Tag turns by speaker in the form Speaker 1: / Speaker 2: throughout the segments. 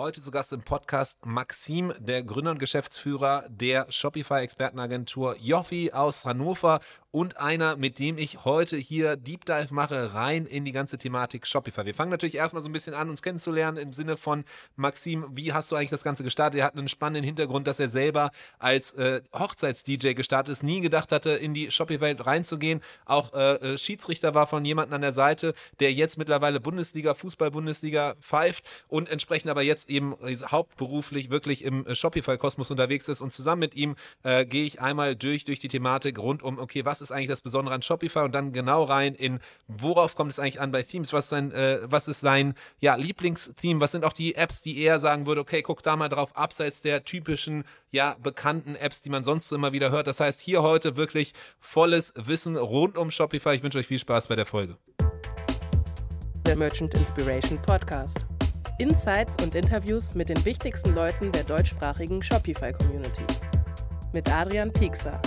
Speaker 1: Heute zu Gast im Podcast Maxim, der Gründer und Geschäftsführer der Shopify-Expertenagentur Joffi aus Hannover und einer, mit dem ich heute hier Deep Dive mache, rein in die ganze Thematik Shopify. Wir fangen natürlich erstmal so ein bisschen an, uns kennenzulernen im Sinne von Maxim, wie hast du eigentlich das Ganze gestartet? Er hat einen spannenden Hintergrund, dass er selber als äh, Hochzeits-DJ gestartet ist, nie gedacht hatte, in die Shopify-Welt reinzugehen. Auch äh, äh, Schiedsrichter war von jemandem an der Seite, der jetzt mittlerweile Bundesliga, Fußball-Bundesliga pfeift und entsprechend aber jetzt eben hauptberuflich wirklich im äh, Shopify-Kosmos unterwegs ist. Und zusammen mit ihm äh, gehe ich einmal durch, durch die Thematik rund um, okay, was ist eigentlich das Besondere an Shopify und dann genau rein in, worauf kommt es eigentlich an bei Themes, was ist sein, äh, was ist sein ja, Lieblingstheme, was sind auch die Apps, die er sagen würde, okay, guck da mal drauf, abseits der typischen, ja, bekannten Apps, die man sonst so immer wieder hört. Das heißt, hier heute wirklich volles Wissen rund um Shopify. Ich wünsche euch viel Spaß bei der Folge.
Speaker 2: Der Merchant Inspiration Podcast. Insights und Interviews mit den wichtigsten Leuten der deutschsprachigen Shopify-Community. Mit Adrian Piekser.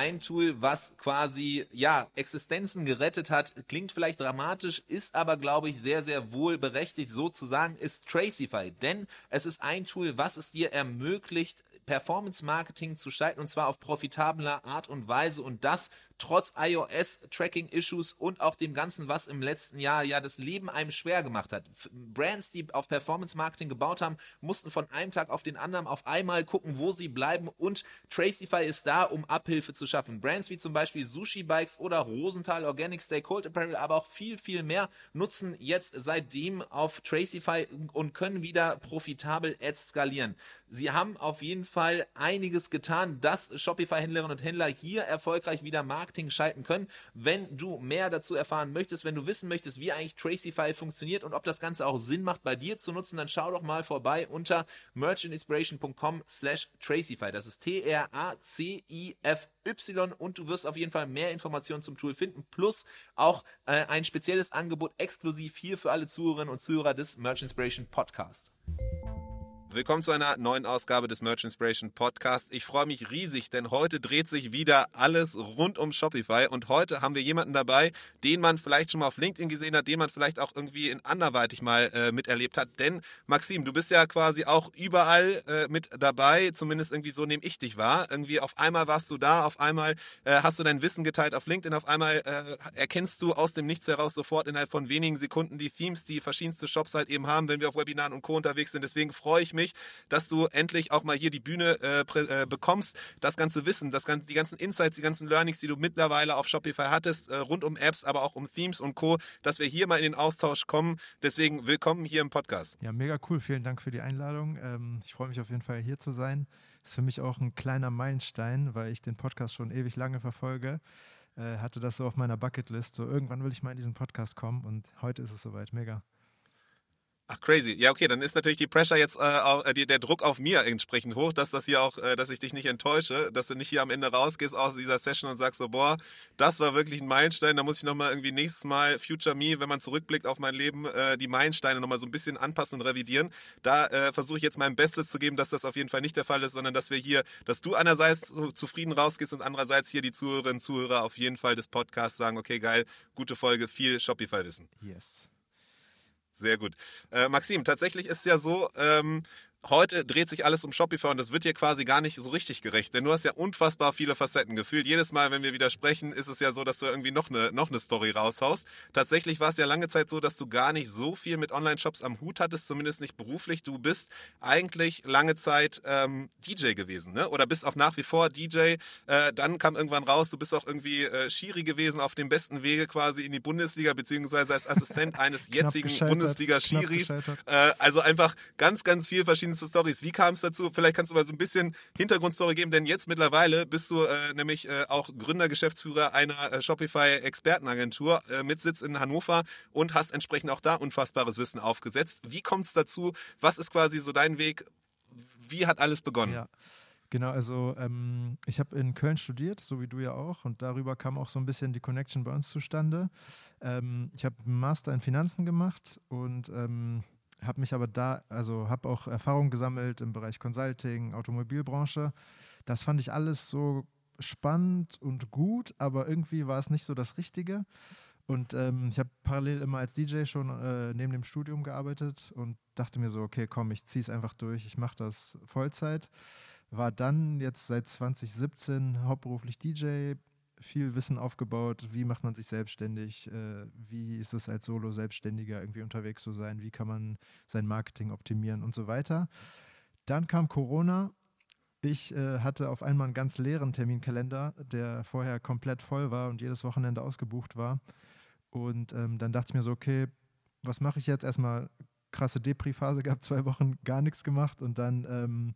Speaker 1: ein Tool, was quasi ja Existenzen gerettet hat, klingt vielleicht dramatisch, ist aber glaube ich sehr sehr wohl berechtigt so zu sagen, ist Tracify, denn es ist ein Tool, was es dir ermöglicht Performance Marketing zu schalten und zwar auf profitabler Art und Weise und das trotz iOS-Tracking-Issues und auch dem Ganzen, was im letzten Jahr ja das Leben einem schwer gemacht hat. Brands, die auf Performance-Marketing gebaut haben, mussten von einem Tag auf den anderen auf einmal gucken, wo sie bleiben und Tracify ist da, um Abhilfe zu schaffen. Brands wie zum Beispiel Sushi Bikes oder Rosenthal Organic Stay Cold Apparel, aber auch viel, viel mehr nutzen jetzt seitdem auf Tracify und können wieder profitabel Ads skalieren. Sie haben auf jeden Fall einiges getan, dass Shopify-Händlerinnen und Händler hier erfolgreich wieder Marketing schalten können. Wenn du mehr dazu erfahren möchtest, wenn du wissen möchtest, wie eigentlich Tracify funktioniert und ob das Ganze auch Sinn macht, bei dir zu nutzen, dann schau doch mal vorbei unter merchantinspiration.com slash Tracify. Das ist T-R-A-C-I-F-Y und du wirst auf jeden Fall mehr Informationen zum Tool finden, plus auch äh, ein spezielles Angebot exklusiv hier für alle Zuhörerinnen und Zuhörer des Merch Inspiration Podcast. Willkommen zu einer neuen Ausgabe des Merch Inspiration Podcast. Ich freue mich riesig, denn heute dreht sich wieder alles rund um Shopify und heute haben wir jemanden dabei, den man vielleicht schon mal auf LinkedIn gesehen hat, den man vielleicht auch irgendwie in anderweitig mal äh, miterlebt hat. Denn Maxim, du bist ja quasi auch überall äh, mit dabei, zumindest irgendwie so nehme ich dich wahr. Irgendwie auf einmal warst du da, auf einmal äh, hast du dein Wissen geteilt auf LinkedIn, auf einmal äh, erkennst du aus dem Nichts heraus sofort innerhalb von wenigen Sekunden die Themes, die verschiedenste Shops halt eben haben, wenn wir auf Webinaren und Co. unterwegs sind. Deswegen freue ich mich mich, dass du endlich auch mal hier die Bühne äh, äh, bekommst, das ganze Wissen, das, die ganzen Insights, die ganzen Learnings, die du mittlerweile auf Shopify hattest, äh, rund um Apps, aber auch um Themes und Co., dass wir hier mal in den Austausch kommen. Deswegen willkommen hier im Podcast.
Speaker 3: Ja, mega cool. Vielen Dank für die Einladung. Ähm, ich freue mich auf jeden Fall hier zu sein. Ist für mich auch ein kleiner Meilenstein, weil ich den Podcast schon ewig lange verfolge. Äh, hatte das so auf meiner Bucketlist. So irgendwann will ich mal in diesen Podcast kommen und heute ist es soweit. Mega.
Speaker 1: Ach crazy. Ja, okay, dann ist natürlich die Pressure jetzt äh, äh, der Druck auf mir entsprechend hoch, dass das hier auch, äh, dass ich dich nicht enttäusche, dass du nicht hier am Ende rausgehst aus dieser Session und sagst so, boah, das war wirklich ein Meilenstein, da muss ich nochmal irgendwie nächstes Mal Future Me, wenn man zurückblickt auf mein Leben, äh, die Meilensteine nochmal so ein bisschen anpassen und revidieren. Da äh, versuche ich jetzt mein Bestes zu geben, dass das auf jeden Fall nicht der Fall ist, sondern dass wir hier, dass du einerseits so zufrieden rausgehst und andererseits hier die Zuhörerinnen und Zuhörer auf jeden Fall des Podcasts sagen, okay, geil, gute Folge, viel Shopify-Wissen.
Speaker 3: Yes.
Speaker 1: Sehr gut. Äh, Maxim, tatsächlich ist es ja so, ähm, heute dreht sich alles um Shopify und das wird dir quasi gar nicht so richtig gerecht, denn du hast ja unfassbar viele Facetten. Gefühlt jedes Mal, wenn wir wieder sprechen, ist es ja so, dass du irgendwie noch eine, noch eine Story raushaust. Tatsächlich war es ja lange Zeit so, dass du gar nicht so viel mit Online-Shops am Hut hattest, zumindest nicht beruflich. Du bist eigentlich lange Zeit ähm, DJ gewesen, ne? Oder bist auch nach wie vor DJ. Äh, dann kam irgendwann raus, du bist auch irgendwie äh, Schiri gewesen auf dem besten Wege quasi in die Bundesliga, beziehungsweise als Assistent eines jetzigen Bundesliga-Schiris. Äh, also einfach ganz, ganz viel verschiedene verschiedenste Stories. Wie kam es dazu? Vielleicht kannst du mal so ein bisschen Hintergrundstory geben, denn jetzt mittlerweile bist du äh, nämlich äh, auch Gründer, Geschäftsführer einer äh, Shopify-Expertenagentur äh, mit Sitz in Hannover und hast entsprechend auch da unfassbares Wissen aufgesetzt. Wie kommt es dazu? Was ist quasi so dein Weg? Wie hat alles begonnen?
Speaker 3: Ja. Genau, also ähm, ich habe in Köln studiert, so wie du ja auch, und darüber kam auch so ein bisschen die Connection bei uns zustande. Ähm, ich habe einen Master in Finanzen gemacht und ähm, habe mich aber da, also habe auch Erfahrung gesammelt im Bereich Consulting, Automobilbranche. Das fand ich alles so spannend und gut, aber irgendwie war es nicht so das Richtige. Und ähm, ich habe parallel immer als DJ schon äh, neben dem Studium gearbeitet und dachte mir so, okay, komm, ich ziehe es einfach durch, ich mache das Vollzeit. War dann jetzt seit 2017 hauptberuflich DJ, viel Wissen aufgebaut, wie macht man sich selbstständig, äh, wie ist es als Solo-Selbstständiger irgendwie unterwegs zu sein, wie kann man sein Marketing optimieren und so weiter. Dann kam Corona. Ich äh, hatte auf einmal einen ganz leeren Terminkalender, der vorher komplett voll war und jedes Wochenende ausgebucht war. Und ähm, dann dachte ich mir so, okay, was mache ich jetzt? Erstmal krasse Depri-Phase gehabt, zwei Wochen gar nichts gemacht und dann ähm,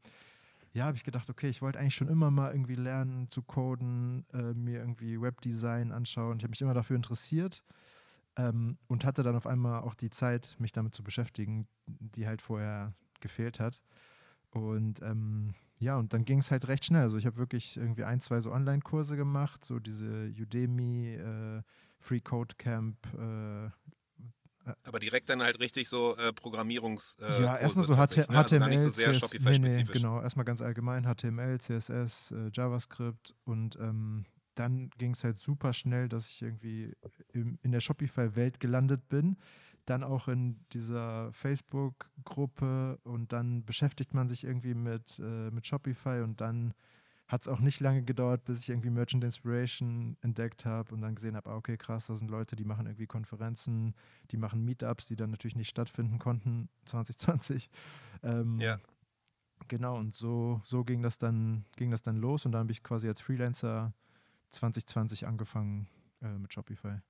Speaker 3: ja, habe ich gedacht, okay, ich wollte eigentlich schon immer mal irgendwie lernen zu coden, äh, mir irgendwie Webdesign anschauen. Ich habe mich immer dafür interessiert ähm, und hatte dann auf einmal auch die Zeit, mich damit zu beschäftigen, die halt vorher gefehlt hat. Und ähm, ja, und dann ging es halt recht schnell. Also ich habe wirklich irgendwie ein, zwei so Online-Kurse gemacht, so diese Udemy, äh, Free Code Camp, äh,
Speaker 1: aber direkt dann halt richtig so äh, Programmierungs.
Speaker 3: Äh, ja, erstmal so HT ne? also HTML. so sehr CS, nee, nee, genau, erstmal ganz allgemein HTML, CSS, äh, JavaScript und ähm, dann ging es halt super schnell, dass ich irgendwie im, in der Shopify-Welt gelandet bin. Dann auch in dieser Facebook-Gruppe und dann beschäftigt man sich irgendwie mit, äh, mit Shopify und dann hat es auch nicht lange gedauert, bis ich irgendwie Merchant Inspiration entdeckt habe und dann gesehen habe, ah, okay, krass, da sind Leute, die machen irgendwie Konferenzen, die machen Meetups, die dann natürlich nicht stattfinden konnten 2020. Ähm, ja. Genau, und so, so ging das dann, ging das dann los und dann habe ich quasi als Freelancer 2020 angefangen äh, mit Shopify.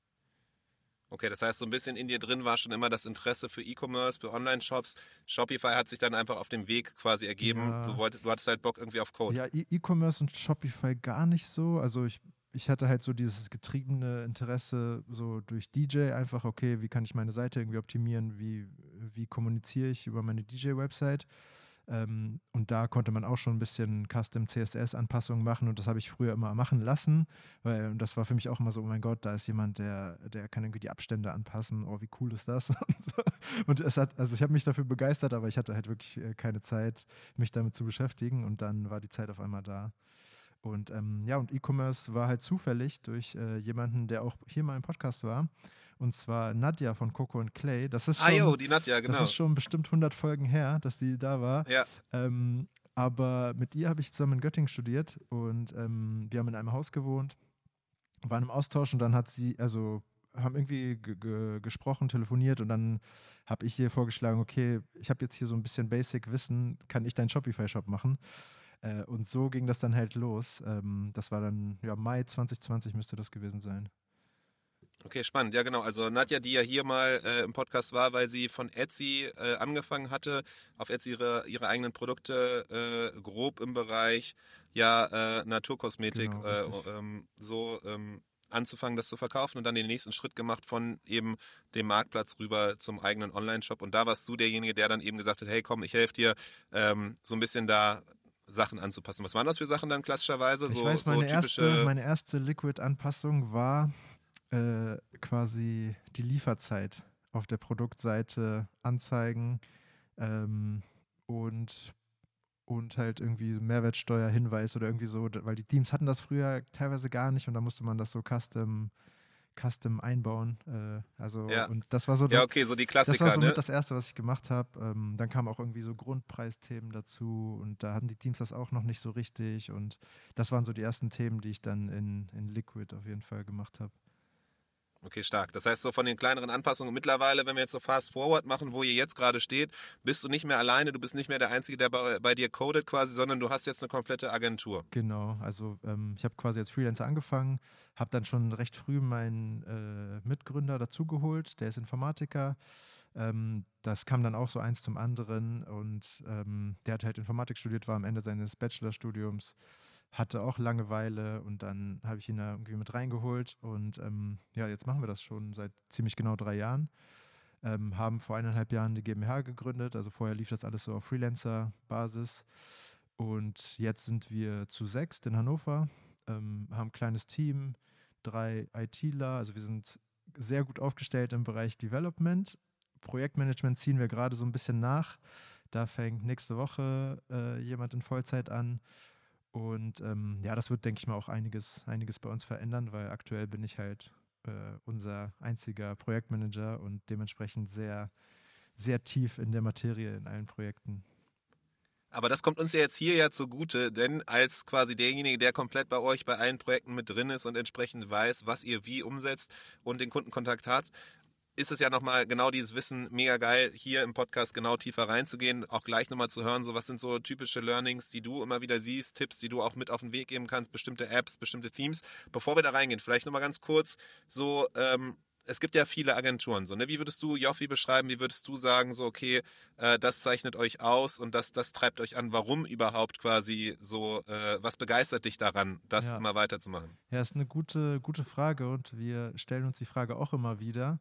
Speaker 1: Okay, das heißt, so ein bisschen in dir drin war schon immer das Interesse für E-Commerce, für Online-Shops. Shopify hat sich dann einfach auf dem Weg quasi ergeben. Ja. Du, wollt, du hattest halt Bock irgendwie auf Code.
Speaker 3: Ja, e- E-Commerce und Shopify gar nicht so. Also ich, ich hatte halt so dieses getriebene Interesse so durch DJ einfach, okay, wie kann ich meine Seite irgendwie optimieren, wie, wie kommuniziere ich über meine DJ-Website. Ähm, und da konnte man auch schon ein bisschen Custom CSS-Anpassungen machen und das habe ich früher immer machen lassen, weil und das war für mich auch immer so, oh mein Gott, da ist jemand, der, der kann irgendwie die Abstände anpassen, oh, wie cool ist das? und es hat, also ich habe mich dafür begeistert, aber ich hatte halt wirklich äh, keine Zeit, mich damit zu beschäftigen und dann war die Zeit auf einmal da. Und ähm, ja, und E-Commerce war halt zufällig durch äh, jemanden, der auch hier mal im Podcast war. Und zwar Nadja von Coco und Clay. Das ist schon, ah,
Speaker 1: jo, die Nadja, genau.
Speaker 3: Das ist schon bestimmt 100 Folgen her, dass die da war.
Speaker 1: Ja.
Speaker 3: Ähm, aber mit ihr habe ich zusammen in Göttingen studiert und ähm, wir haben in einem Haus gewohnt, waren im Austausch und dann hat sie, also haben irgendwie gesprochen, telefoniert und dann habe ich ihr vorgeschlagen, okay, ich habe jetzt hier so ein bisschen Basic-Wissen, kann ich deinen Shopify-Shop machen? Äh, und so ging das dann halt los. Ähm, das war dann, ja, Mai 2020 müsste das gewesen sein.
Speaker 1: Okay, spannend. Ja, genau. Also Nadja, die ja hier mal äh, im Podcast war, weil sie von Etsy äh, angefangen hatte, auf Etsy ihre, ihre eigenen Produkte äh, grob im Bereich ja äh, Naturkosmetik genau, äh, ähm, so ähm, anzufangen, das zu verkaufen und dann den nächsten Schritt gemacht von eben dem Marktplatz rüber zum eigenen Online-Shop. Und da warst du derjenige, der dann eben gesagt hat, hey komm, ich helfe dir, ähm, so ein bisschen da Sachen anzupassen. Was waren das für Sachen dann klassischerweise?
Speaker 3: Ich weiß, meine, so erste, meine erste Liquid-Anpassung war äh, quasi die Lieferzeit auf der Produktseite anzeigen ähm, und, und halt irgendwie Mehrwertsteuerhinweis oder irgendwie so, weil die Teams hatten das früher teilweise gar nicht und da musste man das so custom Custom einbauen. Äh, also
Speaker 1: ja.
Speaker 3: und das war so
Speaker 1: ja okay so die Klassiker.
Speaker 3: Das war so
Speaker 1: ne?
Speaker 3: das erste, was ich gemacht habe. Ähm, dann kamen auch irgendwie so Grundpreisthemen dazu und da hatten die Teams das auch noch nicht so richtig und das waren so die ersten Themen, die ich dann in, in Liquid auf jeden Fall gemacht habe.
Speaker 1: Okay, stark. Das heißt, so von den kleineren Anpassungen mittlerweile, wenn wir jetzt so fast forward machen, wo ihr jetzt gerade steht, bist du nicht mehr alleine, du bist nicht mehr der Einzige, der bei, bei dir codet quasi, sondern du hast jetzt eine komplette Agentur.
Speaker 3: Genau, also ähm, ich habe quasi als Freelancer angefangen, habe dann schon recht früh meinen äh, Mitgründer dazugeholt, der ist Informatiker. Ähm, das kam dann auch so eins zum anderen und ähm, der hat halt Informatik studiert, war am Ende seines Bachelorstudiums hatte auch Langeweile und dann habe ich ihn da irgendwie mit reingeholt und ähm, ja, jetzt machen wir das schon seit ziemlich genau drei Jahren. Ähm, haben vor eineinhalb Jahren die GmbH gegründet, also vorher lief das alles so auf Freelancer-Basis und jetzt sind wir zu sechs in Hannover, ähm, haben ein kleines Team, drei ITler, also wir sind sehr gut aufgestellt im Bereich Development. Projektmanagement ziehen wir gerade so ein bisschen nach. Da fängt nächste Woche äh, jemand in Vollzeit an und ähm, ja, das wird, denke ich mal, auch einiges, einiges bei uns verändern, weil aktuell bin ich halt äh, unser einziger Projektmanager und dementsprechend sehr, sehr tief in der Materie in allen Projekten.
Speaker 1: Aber das kommt uns ja jetzt hier ja zugute, denn als quasi derjenige, der komplett bei euch bei allen Projekten mit drin ist und entsprechend weiß, was ihr wie umsetzt und den Kundenkontakt hat, ist es ja nochmal genau dieses Wissen mega geil, hier im Podcast genau tiefer reinzugehen, auch gleich nochmal zu hören, so was sind so typische Learnings, die du immer wieder siehst, Tipps, die du auch mit auf den Weg geben kannst, bestimmte Apps, bestimmte Themes. Bevor wir da reingehen, vielleicht nochmal ganz kurz so, ähm, es gibt ja viele Agenturen, so, ne? Wie würdest du Joffi beschreiben? Wie würdest du sagen, so, okay, äh, das zeichnet euch aus und das, das treibt euch an? Warum überhaupt quasi so, äh, was begeistert dich daran, das ja. immer weiterzumachen?
Speaker 3: Ja, ist eine gute, gute Frage und wir stellen uns die Frage auch immer wieder.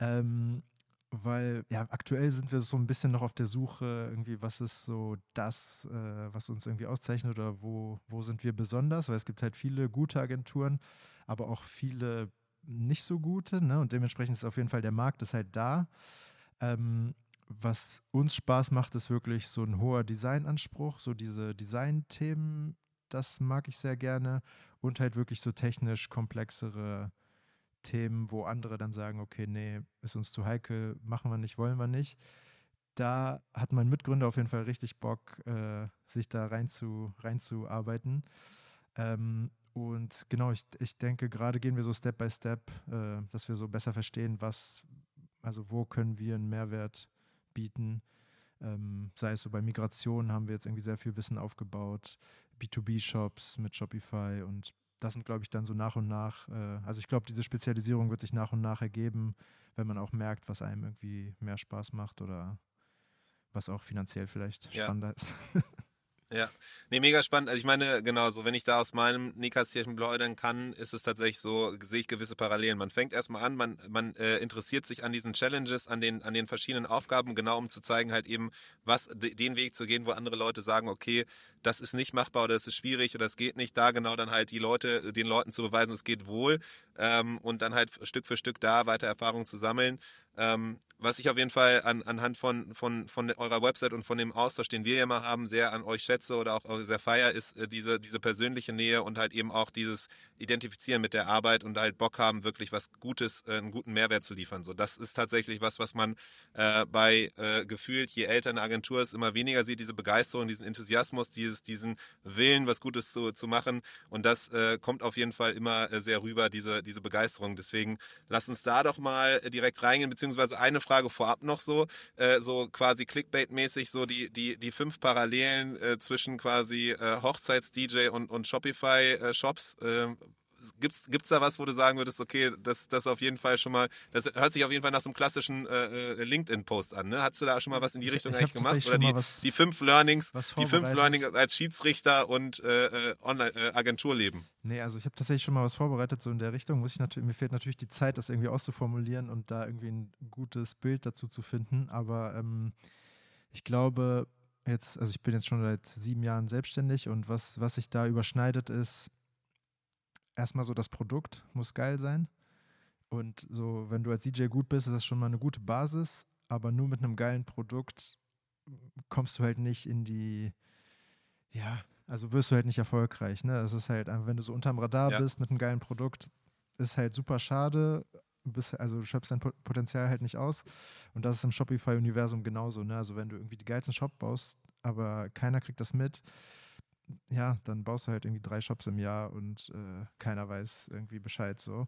Speaker 3: Ähm, weil ja, aktuell sind wir so ein bisschen noch auf der Suche, irgendwie, was ist so das, äh, was uns irgendwie auszeichnet oder wo, wo sind wir besonders, weil es gibt halt viele gute Agenturen, aber auch viele nicht so gute, ne? Und dementsprechend ist auf jeden Fall der Markt ist halt da. Ähm, was uns Spaß macht, ist wirklich so ein hoher Designanspruch, so diese Design-Themen, das mag ich sehr gerne und halt wirklich so technisch komplexere Themen, wo andere dann sagen, okay, nee, ist uns zu heikel, machen wir nicht, wollen wir nicht. Da hat mein Mitgründer auf jeden Fall richtig Bock, äh, sich da rein zu, reinzuarbeiten. Ähm, und genau, ich, ich denke, gerade gehen wir so Step by Step, äh, dass wir so besser verstehen, was, also wo können wir einen Mehrwert bieten. Ähm, sei es so bei Migration haben wir jetzt irgendwie sehr viel Wissen aufgebaut, B2B-Shops mit Shopify und das sind, glaube ich, dann so nach und nach, äh, also ich glaube, diese Spezialisierung wird sich nach und nach ergeben, wenn man auch merkt, was einem irgendwie mehr Spaß macht oder was auch finanziell vielleicht ja. spannender ist.
Speaker 1: Ja, nee, mega spannend. Also ich meine, genau, so wenn ich da aus meinem Nähkästchen plaudern kann, ist es tatsächlich so, sehe ich gewisse Parallelen. Man fängt erstmal an, man, man äh, interessiert sich an diesen Challenges, an den, an den verschiedenen Aufgaben, genau um zu zeigen halt eben, was den Weg zu gehen, wo andere Leute sagen, okay, das ist nicht machbar oder das ist schwierig oder es geht nicht, da genau dann halt die Leute, den Leuten zu beweisen, es geht wohl ähm, und dann halt Stück für Stück da weiter Erfahrungen zu sammeln. Ähm, was ich auf jeden Fall an, anhand von, von, von eurer Website und von dem Austausch, den wir ja mal haben, sehr an euch schätze oder auch sehr feier, ist äh, diese, diese persönliche Nähe und halt eben auch dieses Identifizieren mit der Arbeit und halt Bock haben, wirklich was Gutes, äh, einen guten Mehrwert zu liefern. So, das ist tatsächlich was, was man äh, bei äh, gefühlt, je älter eine Agentur ist, immer weniger sieht, diese Begeisterung, diesen Enthusiasmus, dieses, diesen Willen, was Gutes zu, zu machen. Und das äh, kommt auf jeden Fall immer äh, sehr rüber, diese, diese Begeisterung. Deswegen lass uns da doch mal direkt reingehen, beziehungsweise eine Frage vorab noch so, äh, so quasi Clickbait-mäßig, so die, die, die fünf Parallelen äh, zwischen quasi äh, Hochzeits-DJ und, und Shopify-Shops. Gibt's gibt's da was, wo du sagen würdest, okay, das das auf jeden Fall schon mal, das hört sich auf jeden Fall nach so einem klassischen äh, äh LinkedIn-Post an, ne? Hast du da schon mal was in die Richtung ich, ich eigentlich gemacht? Oder die, was, die fünf Learnings, die fünf Learnings als Schiedsrichter und äh, äh Online-Agenturleben? Äh,
Speaker 3: nee, also ich habe tatsächlich schon mal was vorbereitet, so in der Richtung. Muss ich natürlich, mir fehlt natürlich die Zeit, das irgendwie auszuformulieren und da irgendwie ein gutes Bild dazu zu finden. Aber ähm, ich glaube, jetzt, also ich bin jetzt schon seit sieben Jahren selbstständig und was, was sich da überschneidet, ist erstmal so das Produkt muss geil sein. Und so, wenn du als DJ gut bist, ist das schon mal eine gute Basis, aber nur mit einem geilen Produkt kommst du halt nicht in die, ja, also wirst du halt nicht erfolgreich. Ne? Das ist halt, wenn du so unterm Radar ja. bist mit einem geilen Produkt, ist halt super schade. Bist, also du schöpfst dein Potenzial halt nicht aus. Und das ist im Shopify-Universum genauso. Ne? Also wenn du irgendwie die geilsten Shop baust, aber keiner kriegt das mit, ja, dann baust du halt irgendwie drei Shops im Jahr und äh, keiner weiß irgendwie Bescheid so.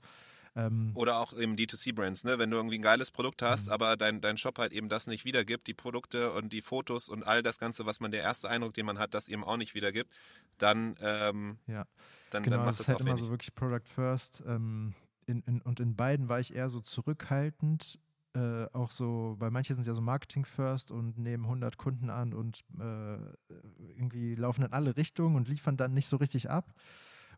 Speaker 1: Ähm, Oder auch eben D2C-Brands, ne? Wenn du irgendwie ein geiles Produkt hast, mhm. aber dein, dein Shop halt eben das nicht wiedergibt, die Produkte und die Fotos und all das Ganze, was man, der erste Eindruck, den man hat, das eben auch nicht wiedergibt, dann, ähm,
Speaker 3: ja. dann, genau, dann macht das, ist halt immer so wirklich Product First. Ähm, in, in, und in beiden war ich eher so zurückhaltend, äh, auch so, weil manche sind ja so Marketing First und nehmen 100 Kunden an und äh, irgendwie laufen in alle Richtungen und liefern dann nicht so richtig ab.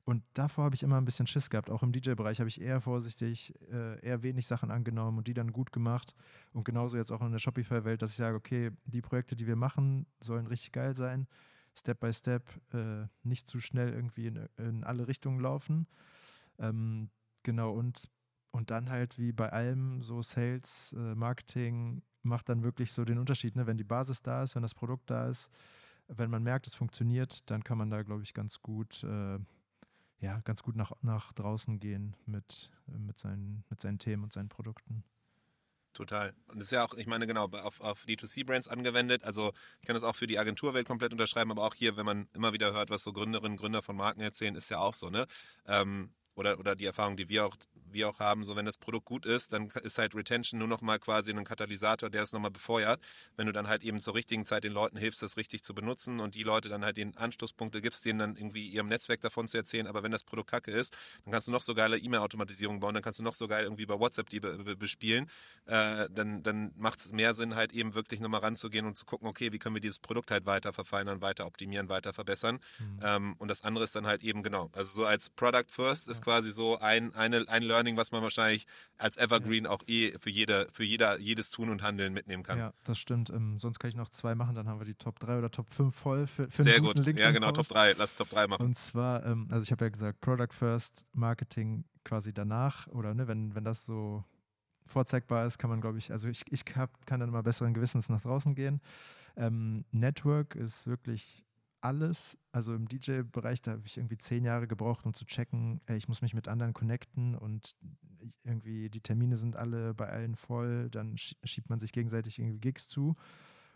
Speaker 3: Und davor habe ich immer ein bisschen Schiss gehabt. Auch im DJ-Bereich habe ich eher vorsichtig, äh, eher wenig Sachen angenommen und die dann gut gemacht. Und genauso jetzt auch in der Shopify-Welt, dass ich sage, okay, die Projekte, die wir machen, sollen richtig geil sein. Step by Step, äh, nicht zu schnell irgendwie in, in alle Richtungen laufen. Ähm, genau, und und dann halt wie bei allem so Sales, äh, Marketing macht dann wirklich so den Unterschied. Ne? Wenn die Basis da ist, wenn das Produkt da ist, wenn man merkt, es funktioniert, dann kann man da, glaube ich, ganz gut äh, ja, ganz gut nach, nach draußen gehen mit, mit, seinen, mit seinen Themen und seinen Produkten.
Speaker 1: Total. Und das ist ja auch, ich meine, genau, auf, auf D2C-Brands angewendet. Also ich kann das auch für die Agenturwelt komplett unterschreiben, aber auch hier, wenn man immer wieder hört, was so Gründerinnen und Gründer von Marken erzählen, ist ja auch so, ne? Ähm, oder, oder die Erfahrung, die wir auch wir auch haben, so wenn das Produkt gut ist, dann ist halt Retention nur noch mal quasi ein Katalysator, der es nochmal befeuert. Wenn du dann halt eben zur richtigen Zeit den Leuten hilfst, das richtig zu benutzen und die Leute dann halt den Anstoßpunkte gibst, denen dann irgendwie ihrem Netzwerk davon zu erzählen. Aber wenn das Produkt kacke ist, dann kannst du noch so geile E-Mail-Automatisierung bauen, dann kannst du noch so geil irgendwie bei WhatsApp die be bespielen. Äh, dann dann macht es mehr Sinn, halt eben wirklich nochmal ranzugehen und zu gucken, okay, wie können wir dieses Produkt halt weiter verfeinern, weiter optimieren, weiter verbessern. Mhm. Ähm, und das andere ist dann halt eben genau. Also so als Product First ist. Quasi so ein, eine, ein Learning, was man wahrscheinlich als Evergreen ja. auch eh für, jede, für jeder, jedes Tun und Handeln mitnehmen kann.
Speaker 3: Ja, das stimmt. Ähm, sonst kann ich noch zwei machen, dann haben wir die Top 3 oder Top 5 voll für, für
Speaker 1: Sehr gut. Ja, genau, Top 3. Lass Top 3 machen.
Speaker 3: Und zwar, ähm, also ich habe ja gesagt, Product First, Marketing quasi danach oder ne, wenn, wenn das so vorzeigbar ist, kann man, glaube ich, also ich, ich hab, kann dann mal besseren Gewissens nach draußen gehen. Ähm, Network ist wirklich alles, also im DJ-Bereich, da habe ich irgendwie zehn Jahre gebraucht, um zu checken, ey, ich muss mich mit anderen connecten und irgendwie die Termine sind alle bei allen voll, dann schiebt man sich gegenseitig irgendwie Gigs zu.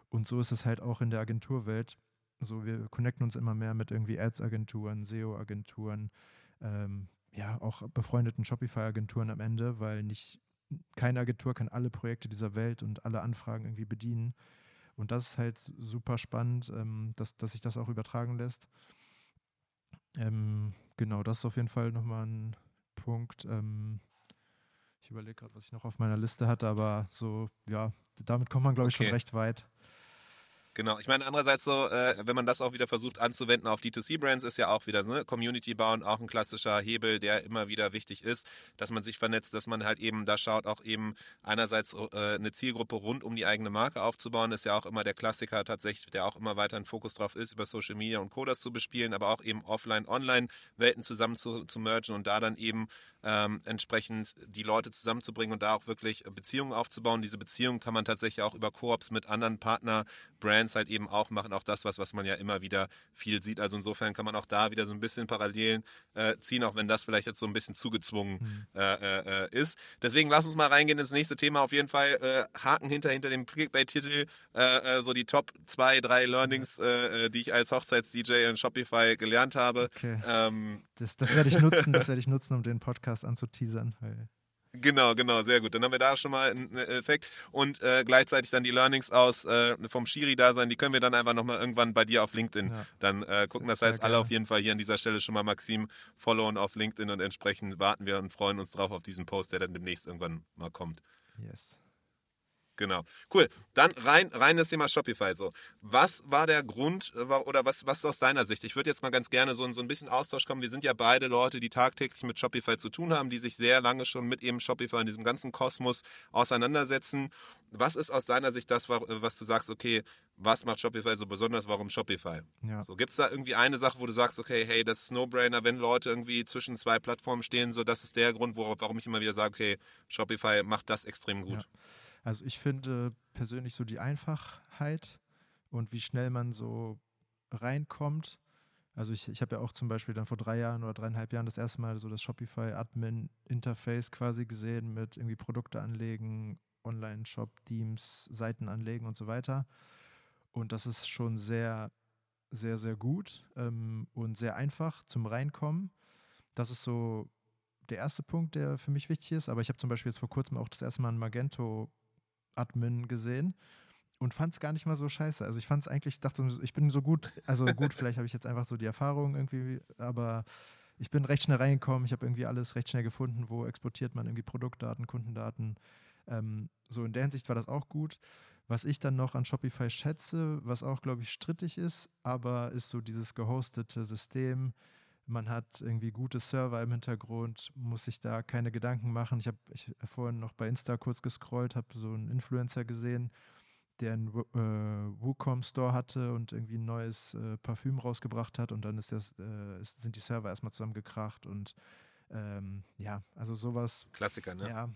Speaker 3: Und so ist es halt auch in der Agenturwelt. So, wir connecten uns immer mehr mit irgendwie Ads-Agenturen, SEO-Agenturen, ähm, ja, auch befreundeten Shopify-Agenturen am Ende, weil nicht keine Agentur kann alle Projekte dieser Welt und alle Anfragen irgendwie bedienen. Und das ist halt super spannend, ähm, dass, dass sich das auch übertragen lässt. Ähm, genau, das ist auf jeden Fall nochmal ein Punkt. Ähm, ich überlege gerade, was ich noch auf meiner Liste hatte, aber so, ja, damit kommt man, glaube ich, okay. schon recht weit.
Speaker 1: Genau, ich meine, andererseits so, äh, wenn man das auch wieder versucht anzuwenden auf D2C-Brands, ist ja auch wieder ne, Community bauen, auch ein klassischer Hebel, der immer wieder wichtig ist, dass man sich vernetzt, dass man halt eben da schaut, auch eben einerseits äh, eine Zielgruppe rund um die eigene Marke aufzubauen, ist ja auch immer der Klassiker tatsächlich, der auch immer weiter ein Fokus drauf ist, über Social Media und Coders zu bespielen, aber auch eben offline, online Welten zusammen zu, zu mergen und da dann eben ähm, entsprechend die Leute zusammenzubringen und da auch wirklich Beziehungen aufzubauen. Diese Beziehungen kann man tatsächlich auch über Koops mit anderen Partner-Brands halt eben auch machen. Auch das, was, was man ja immer wieder viel sieht. Also insofern kann man auch da wieder so ein bisschen Parallelen äh, ziehen, auch wenn das vielleicht jetzt so ein bisschen zugezwungen mhm. äh, äh, ist. Deswegen lass uns mal reingehen ins nächste Thema. Auf jeden Fall äh, Haken hinter, hinter dem Clickbait-Titel. Äh, äh, so die Top zwei, drei Learnings, die ich als Hochzeits-DJ in Shopify gelernt habe.
Speaker 3: Okay. Ähm, das, das werde ich nutzen, das werde ich nutzen, um den Podcast Podcast anzuteasern.
Speaker 1: Genau, genau, sehr gut. Dann haben wir da schon mal einen Effekt und äh, gleichzeitig dann die Learnings aus äh, vom Schiri-Dasein, die können wir dann einfach nochmal irgendwann bei dir auf LinkedIn ja. dann äh, gucken. Das heißt, alle auf jeden Fall hier an dieser Stelle schon mal Maxim followen auf LinkedIn und entsprechend warten wir und freuen uns drauf auf diesen Post, der dann demnächst irgendwann mal kommt.
Speaker 3: Yes.
Speaker 1: Genau. Cool. Dann rein, rein das Thema Shopify. So, was war der Grund äh, oder was, was aus deiner Sicht? Ich würde jetzt mal ganz gerne so, so ein bisschen Austausch kommen. Wir sind ja beide Leute, die tagtäglich mit Shopify zu tun haben, die sich sehr lange schon mit eben Shopify in diesem ganzen Kosmos auseinandersetzen. Was ist aus deiner Sicht das, was du sagst, okay, was macht Shopify so besonders? Warum Shopify? Ja. So, gibt es da irgendwie eine Sache, wo du sagst, okay, hey, das ist No-Brainer, wenn Leute irgendwie zwischen zwei Plattformen stehen, so das ist der Grund, wo, warum ich immer wieder sage, okay, Shopify macht das extrem gut. Ja.
Speaker 3: Also ich finde persönlich so die Einfachheit und wie schnell man so reinkommt. Also ich, ich habe ja auch zum Beispiel dann vor drei Jahren oder dreieinhalb Jahren das erste Mal so das Shopify Admin Interface quasi gesehen mit irgendwie Produkte anlegen, Online-Shop, Teams, Seiten anlegen und so weiter. Und das ist schon sehr, sehr, sehr gut ähm, und sehr einfach zum Reinkommen. Das ist so der erste Punkt, der für mich wichtig ist. Aber ich habe zum Beispiel jetzt vor kurzem auch das erste Mal ein Magento Admin gesehen und fand es gar nicht mal so scheiße. Also ich fand es eigentlich, dachte, ich bin so gut, also gut, vielleicht habe ich jetzt einfach so die Erfahrung irgendwie, aber ich bin recht schnell reingekommen, ich habe irgendwie alles recht schnell gefunden, wo exportiert man irgendwie Produktdaten, Kundendaten. Ähm, so in der Hinsicht war das auch gut. Was ich dann noch an Shopify schätze, was auch, glaube ich, strittig ist, aber ist so dieses gehostete System, man hat irgendwie gute Server im Hintergrund, muss sich da keine Gedanken machen. Ich habe ich vorhin noch bei Insta kurz gescrollt, habe so einen Influencer gesehen, der einen äh, WooCom Store hatte und irgendwie ein neues äh, Parfüm rausgebracht hat und dann ist das, äh, ist, sind die Server erstmal zusammengekracht und ähm, ja, also sowas.
Speaker 1: Klassiker, ne?
Speaker 3: Ja,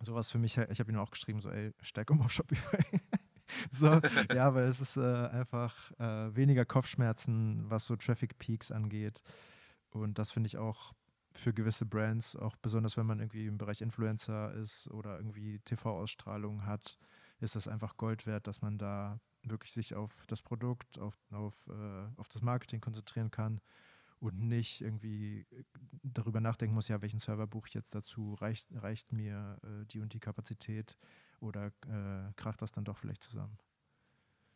Speaker 3: sowas für mich, ich habe ihn auch geschrieben, so ey, steig um auf Shopify. so, ja, weil es ist äh, einfach äh, weniger Kopfschmerzen, was so Traffic Peaks angeht. Und das finde ich auch für gewisse Brands, auch besonders wenn man irgendwie im Bereich Influencer ist oder irgendwie TV-Ausstrahlung hat, ist das einfach Gold wert, dass man da wirklich sich auf das Produkt, auf, auf, äh, auf das Marketing konzentrieren kann und nicht irgendwie äh, darüber nachdenken muss, ja, welchen Server buche ich jetzt dazu, reicht, reicht mir äh, die und die Kapazität oder äh, kracht das dann doch vielleicht zusammen.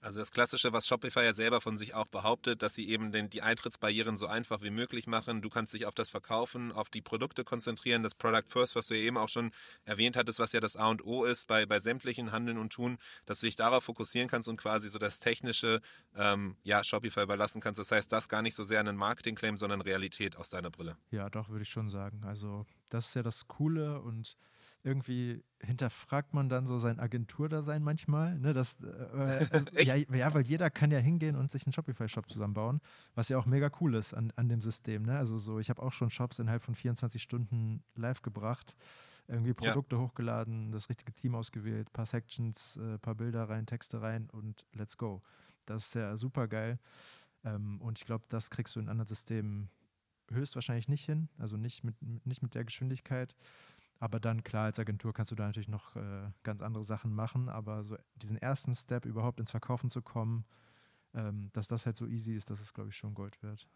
Speaker 1: Also das Klassische, was Shopify ja selber von sich auch behauptet, dass sie eben den, die Eintrittsbarrieren so einfach wie möglich machen. Du kannst dich auf das Verkaufen, auf die Produkte konzentrieren, das Product First, was du ja eben auch schon erwähnt hattest, was ja das A und O ist bei, bei sämtlichen Handeln und Tun, dass du dich darauf fokussieren kannst und quasi so das Technische ähm, ja, Shopify überlassen kannst. Das heißt, das gar nicht so sehr ein Marketing-Claim, sondern Realität aus deiner Brille.
Speaker 3: Ja, doch, würde ich schon sagen. Also das ist ja das Coole und irgendwie hinterfragt man dann so sein Agenturdasein manchmal. Ne? Das, äh, äh, ja, ja, weil jeder kann ja hingehen und sich einen Shopify-Shop zusammenbauen, was ja auch mega cool ist an, an dem System. Ne? Also so, ich habe auch schon Shops innerhalb von 24 Stunden live gebracht, irgendwie Produkte ja. hochgeladen, das richtige Team ausgewählt, paar Sections, äh, paar Bilder rein, Texte rein und let's go. Das ist ja super geil. Ähm, und ich glaube, das kriegst du in anderen Systemen höchstwahrscheinlich nicht hin, also nicht mit, nicht mit der Geschwindigkeit. Aber dann, klar, als Agentur kannst du da natürlich noch äh, ganz andere Sachen machen, aber so diesen ersten Step überhaupt ins Verkaufen zu kommen, ähm, dass das halt so easy ist, dass es, glaube ich, schon Gold wird.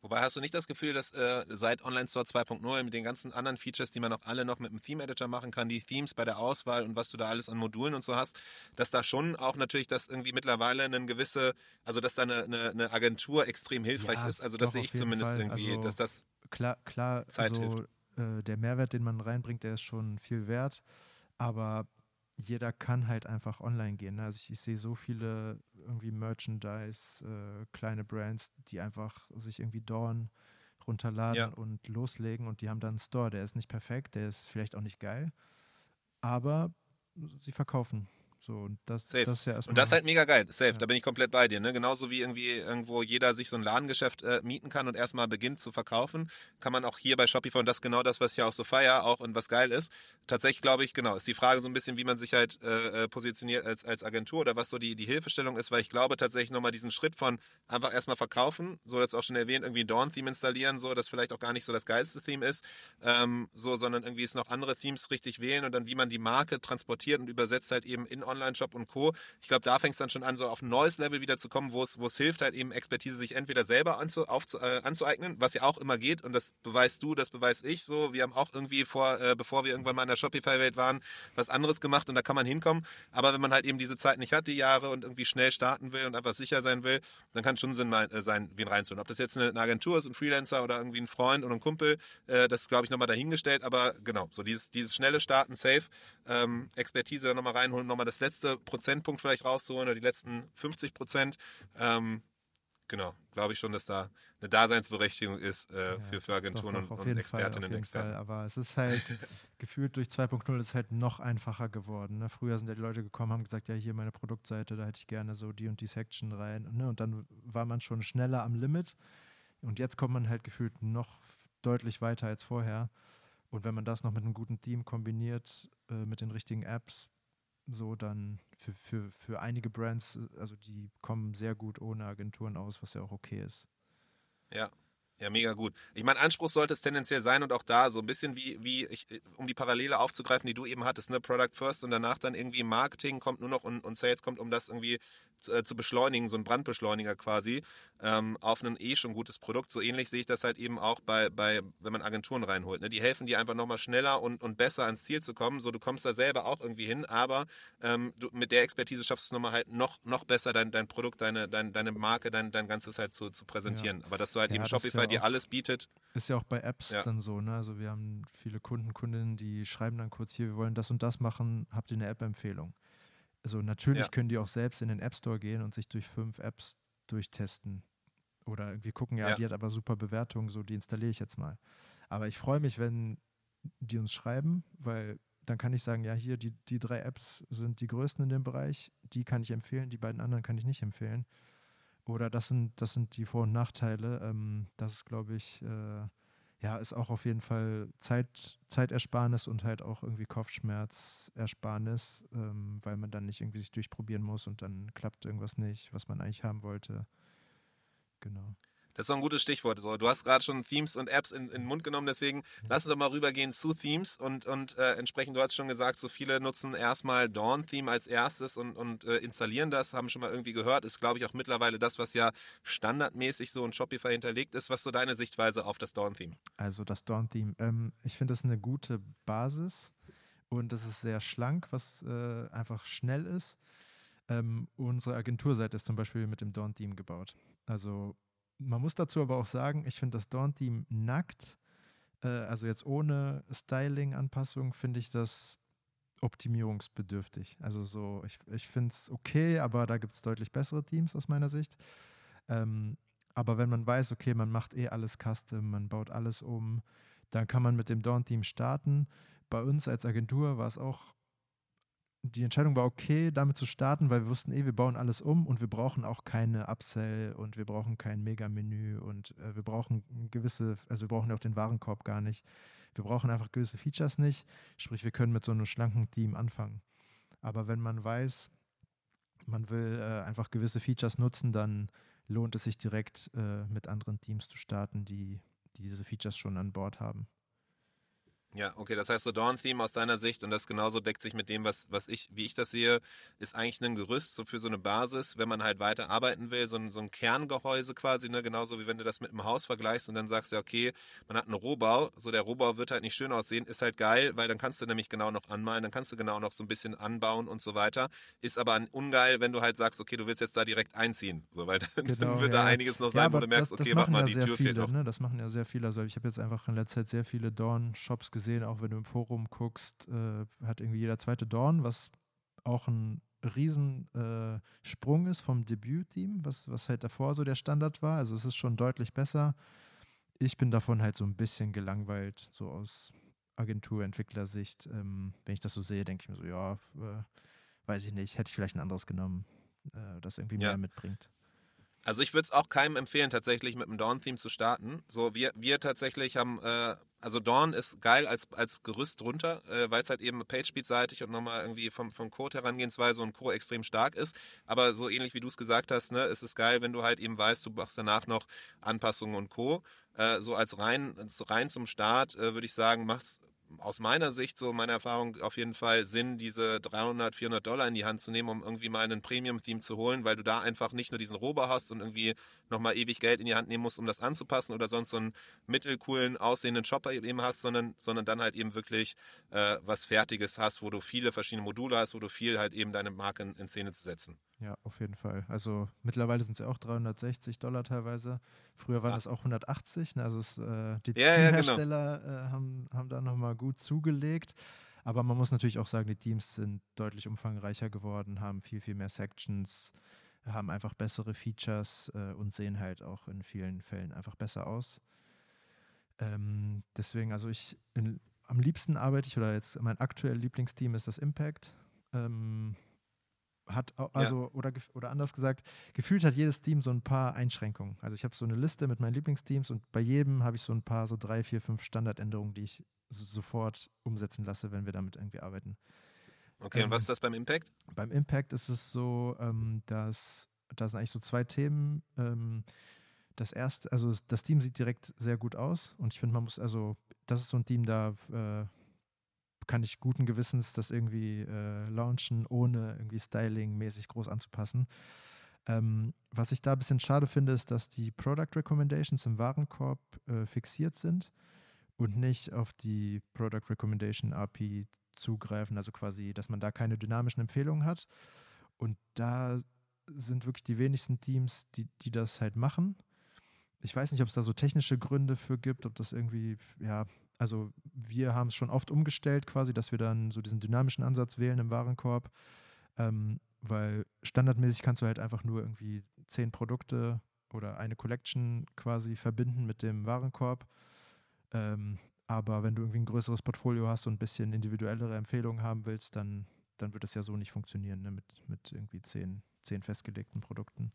Speaker 1: Wobei hast du nicht das Gefühl, dass äh, seit Online Store 2.0 mit den ganzen anderen Features, die man auch alle noch mit dem Theme Editor machen kann, die Themes bei der Auswahl und was du da alles an Modulen und so hast, dass da schon auch natürlich das irgendwie mittlerweile eine gewisse, also dass da eine, eine, eine Agentur extrem hilfreich ja, ist. Also das sehe ich zumindest Fall. irgendwie, also, dass das
Speaker 3: klar, klar, Zeit also, hilft äh, der Mehrwert, den man reinbringt, der ist schon viel wert. Aber jeder kann halt einfach online gehen. Ne? Also ich, ich sehe so viele irgendwie Merchandise, äh, kleine Brands, die einfach sich irgendwie Dawn runterladen ja. und loslegen und die haben dann einen Store. Der ist nicht perfekt, der ist vielleicht auch nicht geil, aber sie verkaufen. So, und das,
Speaker 1: Safe.
Speaker 3: das ist ja
Speaker 1: erstmal. Und das ist halt mega geil. Safe, ja. da bin ich komplett bei dir. Ne? Genauso wie irgendwie irgendwo jeder sich so ein Ladengeschäft äh, mieten kann und erstmal beginnt zu verkaufen, kann man auch hier bei Shopify, und das ist genau das, was ja auch so feier, auch und was geil ist. Tatsächlich glaube ich, genau, ist die Frage so ein bisschen, wie man sich halt äh, äh, positioniert als, als Agentur oder was so die, die Hilfestellung ist, weil ich glaube tatsächlich nochmal diesen Schritt von einfach erstmal verkaufen, so jetzt auch schon erwähnt, irgendwie Dawn-Theme installieren, so, das vielleicht auch gar nicht so das geilste Theme ist, ähm, so, sondern irgendwie es noch andere Themes richtig wählen und dann wie man die Marke transportiert und übersetzt halt eben in Online-Shop und Co. Ich glaube, da fängt es dann schon an, so auf ein neues Level wieder zu kommen, wo es, hilft, halt eben Expertise sich entweder selber anzu, aufzu, äh, anzueignen, was ja auch immer geht und das beweist du, das beweist ich so. Wir haben auch irgendwie vor, äh, bevor wir irgendwann mal in der Shopify-Welt waren, was anderes gemacht und da kann man hinkommen. Aber wenn man halt eben diese Zeit nicht hat, die Jahre und irgendwie schnell starten will und einfach sicher sein will, dann kann es schon Sinn äh, sein, wen reinzuholen. Ob das jetzt eine, eine, Agentur ist, ein Freelancer oder irgendwie ein Freund oder ein Kumpel, äh, das glaube ich, nochmal dahingestellt. Aber genau, so dieses, dieses schnelle Starten, safe, ähm, Expertise dann nochmal reinholen, nochmal das letzte Prozentpunkt vielleicht rauszuholen oder die letzten 50 Prozent. Ähm, genau, glaube ich schon, dass da eine Daseinsberechtigung ist äh, ja, für, für Agenturen doch, doch, und, und Expertinnen und Experten.
Speaker 3: Fall. Aber es ist halt gefühlt durch 2.0 ist halt noch einfacher geworden. Ne? Früher sind ja die Leute gekommen, haben gesagt, ja, hier meine Produktseite, da hätte ich gerne so die und die Section rein. Ne? Und dann war man schon schneller am Limit. Und jetzt kommt man halt gefühlt noch deutlich weiter als vorher. Und wenn man das noch mit einem guten Team kombiniert, äh, mit den richtigen Apps, so dann für, für, für einige Brands, äh, also die kommen sehr gut ohne Agenturen aus, was ja auch okay ist.
Speaker 1: Ja, ja, mega gut. Ich meine, Anspruch sollte es tendenziell sein und auch da so ein bisschen wie, wie ich, um die Parallele aufzugreifen, die du eben hattest, ne, Product First und danach dann irgendwie Marketing kommt nur noch und, und Sales kommt, um das irgendwie zu, äh, zu beschleunigen, so ein Brandbeschleuniger quasi, ähm, auf ein eh schon gutes Produkt. So ähnlich sehe ich das halt eben auch bei, bei wenn man Agenturen reinholt. Ne? Die helfen dir einfach nochmal schneller und, und besser ans Ziel zu kommen. So, du kommst da selber auch irgendwie hin, aber ähm, du, mit der Expertise schaffst du es nochmal halt noch, noch besser, dein, dein Produkt, deine, dein, deine Marke, dein, dein Ganzes halt zu, zu präsentieren. Ja. Aber dass du halt ja, eben Shopify dir alles bietet.
Speaker 3: Ist ja auch bei Apps dann so, ne? Also wir haben viele Kunden, Kundinnen, die schreiben dann kurz hier, wir wollen das und das machen, habt ihr eine App-Empfehlung? Also natürlich ja. können die auch selbst in den App Store gehen und sich durch fünf Apps durchtesten. Oder irgendwie gucken, ja, ja. die hat aber super Bewertungen, so die installiere ich jetzt mal. Aber ich freue mich, wenn die uns schreiben, weil dann kann ich sagen, ja, hier, die, die drei Apps sind die größten in dem Bereich, die kann ich empfehlen, die beiden anderen kann ich nicht empfehlen. Oder das sind, das sind die Vor- und Nachteile. Ähm, das ist, glaube ich, äh, ja, ist auch auf jeden Fall Zeit, Zeitersparnis und halt auch irgendwie Kopfschmerzersparnis, ähm, weil man dann nicht irgendwie sich durchprobieren muss und dann klappt irgendwas nicht, was man eigentlich haben wollte. Genau
Speaker 1: Das ist doch ein gutes Stichwort. So, du hast gerade schon Themes und Apps in, in, den Mund genommen, deswegen lass uns doch mal rübergehen zu Themes und, und äh, entsprechend, du hast schon gesagt, so viele nutzen erstmal Dawn-Theme als erstes und, und äh, installieren das, haben schon mal irgendwie gehört, ist glaube ich auch mittlerweile das, was ja standardmäßig so in Shopify hinterlegt ist. Was ist so deine Sichtweise auf das Dawn-Theme?
Speaker 3: Also das Dawn-Theme, ähm, ich finde das eine gute Basis und es ist sehr schlank, was äh, einfach schnell ist. Ähm, unsere Agenturseite ist zum Beispiel mit dem Dawn-Theme gebaut. Also man muss dazu aber auch sagen, ich finde das Dawn-Theme nackt, äh, also jetzt ohne Styling-Anpassung, finde ich das optimierungsbedürftig. Also so, ich, ich finde es okay, aber da gibt es deutlich bessere Teams aus meiner Sicht. Ähm, aber wenn man weiß, okay, man macht eh alles custom, man baut alles um, dann kann man mit dem Dawn-Team starten. Bei uns als Agentur war es auch die Entscheidung war okay, damit zu starten, weil wir wussten eh, wir bauen alles um und wir brauchen auch keine Upsell und wir brauchen kein Mega-Menü und äh, wir brauchen gewisse, also wir brauchen ja auch den Warenkorb gar nicht. Wir brauchen einfach gewisse Features nicht. Sprich, wir können mit so einem schlanken Team anfangen. Aber wenn man weiß, man will äh, einfach gewisse Features nutzen, dann lohnt es sich direkt äh, mit anderen Teams zu starten, die, die diese Features schon an Bord haben.
Speaker 1: Ja, okay, das heißt so Dawn-Theme aus deiner Sicht und das genauso deckt sich mit dem, was, was ich, wie ich das sehe, ist eigentlich ein Gerüst so für so eine Basis, wenn man halt weiter arbeiten will, so ein, so ein Kerngehäuse quasi, ne, genauso wie wenn du das mit einem Haus vergleichst und dann sagst ja, okay, man hat einen Rohbau, so der Rohbau wird halt nicht schön aussehen, ist halt geil, weil dann kannst du nämlich genau noch anmalen, dann kannst du genau noch so ein bisschen anbauen und so weiter, ist aber ungeil, wenn du halt sagst, okay, du willst jetzt da direkt einziehen, so, weil dann, genau, dann wird ja. da einiges noch sein, ja, wo du merkst, das, das okay, mach mal,
Speaker 3: ja
Speaker 1: die Tür
Speaker 3: viele,
Speaker 1: fehlt noch.
Speaker 3: Ne? Das machen ja sehr viele, also ich habe jetzt einfach in letzter Zeit sehr viele Dawn-Shops gesehen, gesehen, auch wenn du im Forum guckst, äh, hat irgendwie jeder zweite Dorn, was auch ein Riesensprung äh, ist vom Debüt-Team, was, was halt davor so der Standard war. Also es ist schon deutlich besser. Ich bin davon halt so ein bisschen gelangweilt, so aus Agenturentwicklersicht. Ähm, wenn ich das so sehe, denke ich mir so, ja, äh, weiß ich nicht, hätte ich vielleicht ein anderes genommen, äh, das irgendwie ja. mehr mitbringt.
Speaker 1: Also ich würde es auch keinem empfehlen, tatsächlich mit dem Dawn-Theme zu starten. So, wir, wir tatsächlich haben äh, also Dawn ist geil als, als Gerüst drunter, äh, weil es halt eben PageSpeed-seitig und nochmal irgendwie vom, vom Code-Herangehensweise und Co. extrem stark ist. Aber so ähnlich wie du es gesagt hast, ne, ist es geil, wenn du halt eben weißt, du machst danach noch Anpassungen und Co. Äh, so als rein, rein zum Start äh, würde ich sagen, macht's aus meiner Sicht, so meiner Erfahrung, auf jeden Fall Sinn, diese 300, 400 Dollar in die Hand zu nehmen, um irgendwie mal einen Premium-Theme zu holen, weil du da einfach nicht nur diesen Rohbau hast und irgendwie nochmal ewig Geld in die Hand nehmen musst, um das anzupassen oder sonst so einen mittelcoolen aussehenden Shopper eben hast, sondern, sondern dann halt eben wirklich äh, was Fertiges hast, wo du viele verschiedene Module hast, wo du viel halt eben deine Marke in, in Szene zu setzen.
Speaker 3: Ja, auf jeden Fall. Also mittlerweile sind es ja auch 360 Dollar teilweise. Früher waren ja. das auch 180. Ne? Also es, äh, die ja, Teamhersteller ja, genau. äh, haben, haben da nochmal gut zugelegt. Aber man muss natürlich auch sagen, die Teams sind deutlich umfangreicher geworden, haben viel, viel mehr Sections, haben einfach bessere Features äh, und sehen halt auch in vielen Fällen einfach besser aus. Ähm, deswegen, also ich in, am liebsten arbeite ich, oder jetzt mein aktuelles Lieblingsteam ist das Impact. Ähm, hat also ja. oder oder anders gesagt, gefühlt hat jedes Team so ein paar Einschränkungen. Also ich habe so eine Liste mit meinen Lieblingsteams und bei jedem habe ich so ein paar so drei, vier, fünf Standardänderungen, die ich so sofort umsetzen lasse, wenn wir damit irgendwie arbeiten.
Speaker 1: Okay, ähm, und was ist das beim Impact?
Speaker 3: Beim Impact ist es so, ähm, dass da sind eigentlich so zwei Themen. Ähm, das erste, also das Team sieht direkt sehr gut aus und ich finde, man muss, also das ist so ein Team, da äh, kann ich guten Gewissens das irgendwie äh, launchen, ohne irgendwie Styling-mäßig groß anzupassen. Ähm, was ich da ein bisschen schade finde, ist, dass die Product Recommendations im Warenkorb äh, fixiert sind und nicht auf die Product Recommendation API zugreifen, also quasi, dass man da keine dynamischen Empfehlungen hat. Und da sind wirklich die wenigsten Teams, die, die das halt machen. Ich weiß nicht, ob es da so technische Gründe für gibt, ob das irgendwie, ja, also wir haben es schon oft umgestellt quasi, dass wir dann so diesen dynamischen Ansatz wählen im Warenkorb, ähm, weil standardmäßig kannst du halt einfach nur irgendwie zehn Produkte oder eine Collection quasi verbinden mit dem Warenkorb. Ähm, aber wenn du irgendwie ein größeres Portfolio hast und ein bisschen individuellere Empfehlungen haben willst, dann, dann wird das ja so nicht funktionieren ne? mit, mit irgendwie zehn, zehn festgelegten Produkten.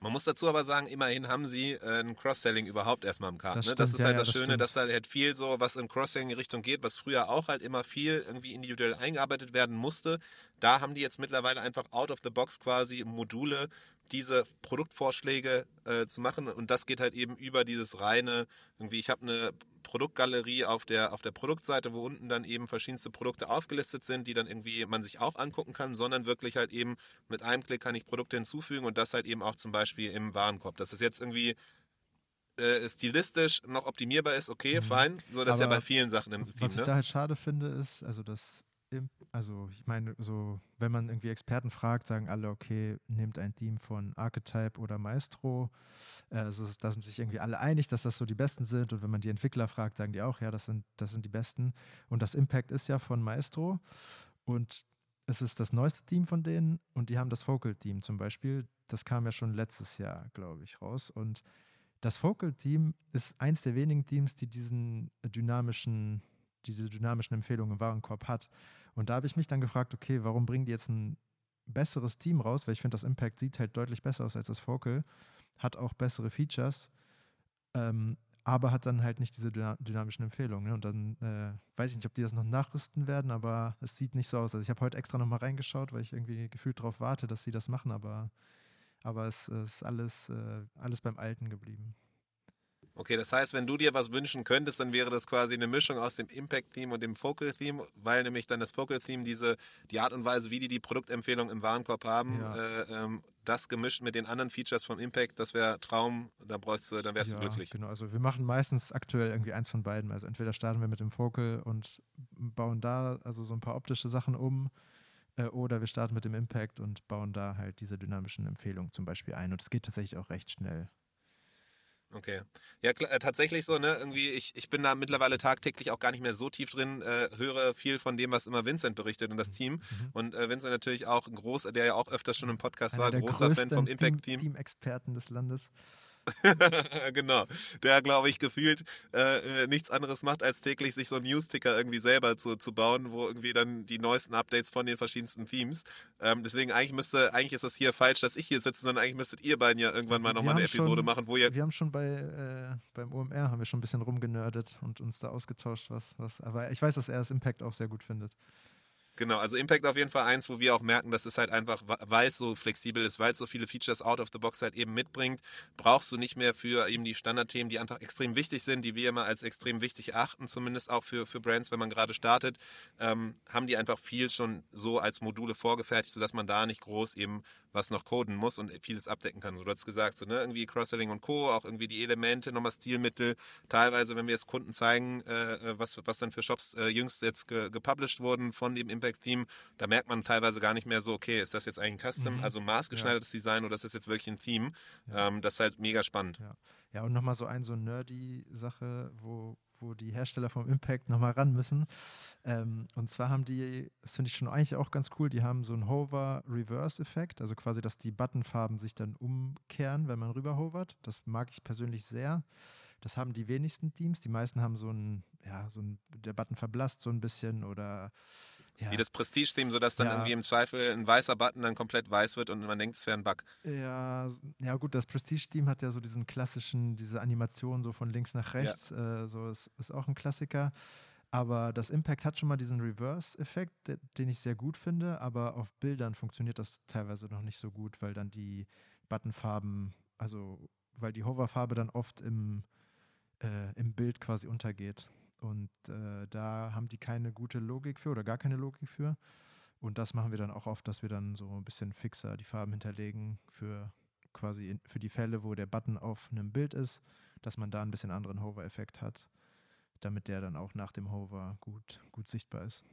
Speaker 1: Man muss dazu aber sagen, immerhin haben sie äh, ein Cross-Selling überhaupt erstmal im Karten. Das, ne? das ist ja, halt das, ja, das Schöne, dass da halt viel so, was in Cross-Selling-Richtung geht, was früher auch halt immer viel irgendwie individuell eingearbeitet werden musste. da haben die jetzt mittlerweile einfach out of the box quasi Module, diese Produktvorschläge äh, zu machen. Und das geht halt eben über dieses reine, irgendwie, ich habe eine Produktgalerie auf der, auf der Produktseite, wo unten dann eben verschiedenste Produkte aufgelistet sind, die dann irgendwie man sich auch angucken kann, sondern wirklich halt eben mit einem Klick kann ich Produkte hinzufügen und das halt eben auch zum Beispiel im Warenkorb. Das ist jetzt irgendwie äh, stilistisch noch optimierbar ist, okay, mhm. fein. So, das ist ja bei vielen Sachen im
Speaker 3: Was ich ne? da halt schade finde, ist, also das also ich meine, so, wenn man irgendwie Experten fragt, sagen alle, okay, nehmt ein Team von Archetype oder Maestro. Äh, also da sind sich irgendwie alle einig, dass das so die besten sind. Und wenn man die Entwickler fragt, sagen die auch, ja, das sind, das sind die besten. Und das Impact ist ja von Maestro. Und es ist das neueste Team von denen und die haben das Focal-Team zum Beispiel. Das kam ja schon letztes Jahr, glaube ich, raus. Und das Focal-Team ist eins der wenigen Teams, die diesen dynamischen diese dynamischen Empfehlungen im Warenkorb hat. Und da habe ich mich dann gefragt, okay, warum bringen die jetzt ein besseres Team raus? Weil ich finde, das Impact sieht halt deutlich besser aus als das Focal, hat auch bessere Features, ähm, aber hat dann halt nicht diese dynamischen Empfehlungen. Ne? Und dann äh, weiß ich nicht, ob die das noch nachrüsten werden, aber es sieht nicht so aus. Also ich habe heute extra nochmal reingeschaut, weil ich irgendwie gefühlt darauf warte, dass sie das machen, aber, aber es, es ist alles, äh, alles beim Alten geblieben.
Speaker 1: Okay, das heißt, wenn du dir was wünschen könntest, dann wäre das quasi eine Mischung aus dem Impact-Theme und dem Focal-Theme, weil nämlich dann das Focal-Theme diese, die Art und Weise, wie die die Produktempfehlung im Warenkorb haben, ja. äh, ähm, das gemischt mit den anderen Features vom Impact, das wäre Traum, da bräuchst du, dann wärst ja, du glücklich.
Speaker 3: Genau, also wir machen meistens aktuell irgendwie eins von beiden. Also entweder starten wir mit dem Focal und bauen da also so ein paar optische Sachen um, äh, oder wir starten mit dem Impact und bauen da halt diese dynamischen Empfehlungen zum Beispiel ein. Und es geht tatsächlich auch recht schnell.
Speaker 1: Okay. Ja, klar, äh, tatsächlich so, ne? Irgendwie, ich, ich bin da mittlerweile tagtäglich auch gar nicht mehr so tief drin, äh, höre viel von dem, was immer Vincent berichtet und das Team. Mhm. Und äh, Vincent natürlich auch ein großer, der ja auch öfters schon im Podcast
Speaker 3: Einer
Speaker 1: war, großer Fan vom
Speaker 3: Impact-Team. Team-Experten des Landes.
Speaker 1: genau. Der, glaube ich, gefühlt äh, äh, nichts anderes macht, als täglich sich so einen News-Ticker irgendwie selber zu, zu bauen, wo irgendwie dann die neuesten Updates von den verschiedensten Themes. Ähm, deswegen eigentlich müsste, eigentlich ist das hier falsch, dass ich hier sitze, sondern eigentlich müsstet ihr beiden ja irgendwann mal nochmal eine Episode
Speaker 3: schon,
Speaker 1: machen, wo ihr.
Speaker 3: Wir haben schon bei äh, beim OMR haben wir schon ein bisschen rumgenördet und uns da ausgetauscht, was, was. Aber ich weiß, dass er das Impact auch sehr gut findet.
Speaker 1: Genau, also Impact auf jeden Fall eins, wo wir auch merken, dass es halt einfach, weil es so flexibel ist, weil es so viele Features out of the box halt eben mitbringt, brauchst du nicht mehr für eben die Standardthemen, die einfach extrem wichtig sind, die wir immer als extrem wichtig erachten, zumindest auch für, für Brands, wenn man gerade startet, ähm, haben die einfach viel schon so als Module vorgefertigt, sodass man da nicht groß eben was noch coden muss und vieles abdecken kann. So, du hast gesagt, so, ne, irgendwie Cross-Selling und Co., auch irgendwie die Elemente, nochmal Stilmittel. Teilweise, wenn wir es Kunden zeigen, äh, äh, was, was dann für Shops äh, jüngst jetzt ge gepublished wurden von dem Impact-Team, da merkt man teilweise gar nicht mehr so, okay, ist das jetzt eigentlich ein Custom, mhm. also maßgeschneidertes ja. Design oder ist das jetzt wirklich ein Theme? Ja. Ähm, das ist halt mega spannend.
Speaker 3: Ja, ja und nochmal so ein so nerdy Sache, wo wo die Hersteller vom Impact nochmal ran müssen. Ähm, und zwar haben die, das finde ich schon eigentlich auch ganz cool, die haben so einen Hover-Reverse-Effekt, also quasi, dass die Buttonfarben sich dann umkehren, wenn man rüberhovert. Das mag ich persönlich sehr. Das haben die wenigsten Teams. Die meisten haben so ein, ja, so ein, der Button verblasst so ein bisschen oder
Speaker 1: ja. Wie das Prestige-Theme, sodass dann ja. irgendwie im Zweifel ein weißer Button dann komplett weiß wird und man denkt, es wäre ein Bug.
Speaker 3: Ja, ja gut, das Prestige-Team hat ja so diesen klassischen, diese Animation so von links nach rechts, ja. äh, so ist, ist auch ein Klassiker. Aber das Impact hat schon mal diesen Reverse-Effekt, den ich sehr gut finde, aber auf Bildern funktioniert das teilweise noch nicht so gut, weil dann die Buttonfarben, also weil die Hoverfarbe dann oft im, äh, im Bild quasi untergeht. Und äh, da haben die keine gute Logik für oder gar keine Logik für. Und das machen wir dann auch oft, dass wir dann so ein bisschen fixer die Farben hinterlegen für quasi in, für die Fälle, wo der Button auf einem Bild ist, dass man da ein bisschen anderen Hover-Effekt hat, damit der dann auch nach dem Hover gut, gut sichtbar ist.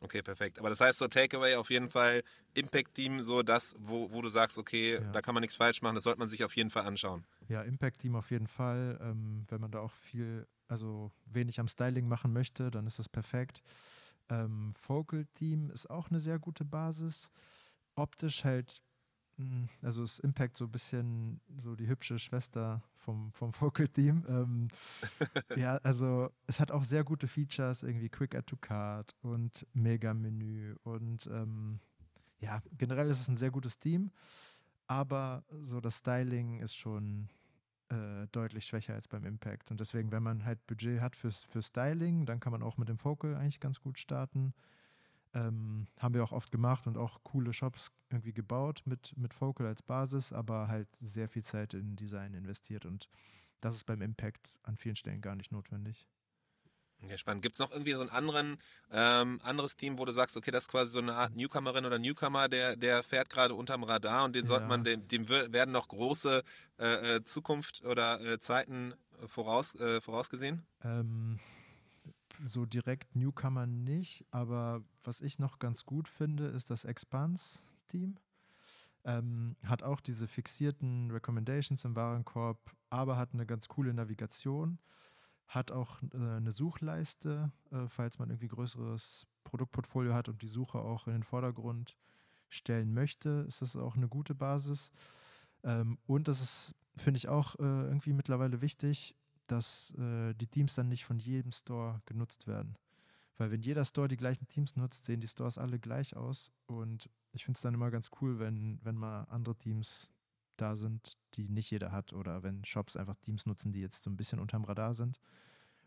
Speaker 1: Okay, perfekt. Aber das heißt so Takeaway auf jeden Fall Impact Team, so das, wo, wo du sagst, okay, ja. da kann man nichts falsch machen, das sollte man sich auf jeden Fall anschauen.
Speaker 3: Ja, Impact Team auf jeden Fall. Ähm, wenn man da auch viel also wenig am Styling machen möchte, dann ist das perfekt. Ähm, Focal Team ist auch eine sehr gute Basis. Optisch halt, hm, also ist Impact so ein bisschen so die hübsche Schwester vom, vom Focal Team. Ähm, ja, also es hat auch sehr gute Features, irgendwie Quick Add to Card und Mega-Menü und ähm, ja, generell ist es ein sehr gutes Team, aber so das Styling ist schon äh, deutlich schwächer als beim Impact. Und deswegen, wenn man halt Budget hat fürs, für Styling, dann kann man auch mit dem Focal eigentlich ganz gut starten. Ähm, haben wir auch oft gemacht und auch coole Shops irgendwie gebaut mit, mit Focal als Basis, aber halt sehr viel Zeit in Design investiert und das ist beim Impact an vielen Stellen gar nicht notwendig.
Speaker 1: Okay, spannend. Gibt es noch irgendwie so ein anderen, ähm, anderes Team, wo du sagst, okay, das ist quasi so eine Art Newcomerin oder Newcomer, der, der fährt gerade unterm Radar und den sollte ja. man, dem, dem werden noch große äh, äh Zukunft oder äh, Zeiten voraus, äh, vorausgesehen?
Speaker 3: Ähm, so direkt Newcomer nicht, aber was ich noch ganz gut finde, ist das Expanse-Team. Ähm, hat auch diese fixierten Recommendations im Warenkorb, aber hat eine ganz coole Navigation hat auch äh, eine Suchleiste, äh, falls man irgendwie größeres Produktportfolio hat und die Suche auch in den Vordergrund stellen möchte, ist das auch eine gute Basis. Ähm, und das ist, finde ich, auch äh, irgendwie mittlerweile wichtig, dass äh, die Teams dann nicht von jedem Store genutzt werden. Weil wenn jeder Store die gleichen Teams nutzt, sehen die Stores alle gleich aus. Und ich finde es dann immer ganz cool, wenn, wenn mal andere Teams da sind, die nicht jeder hat oder wenn Shops einfach Teams nutzen, die jetzt so ein bisschen unterm Radar sind.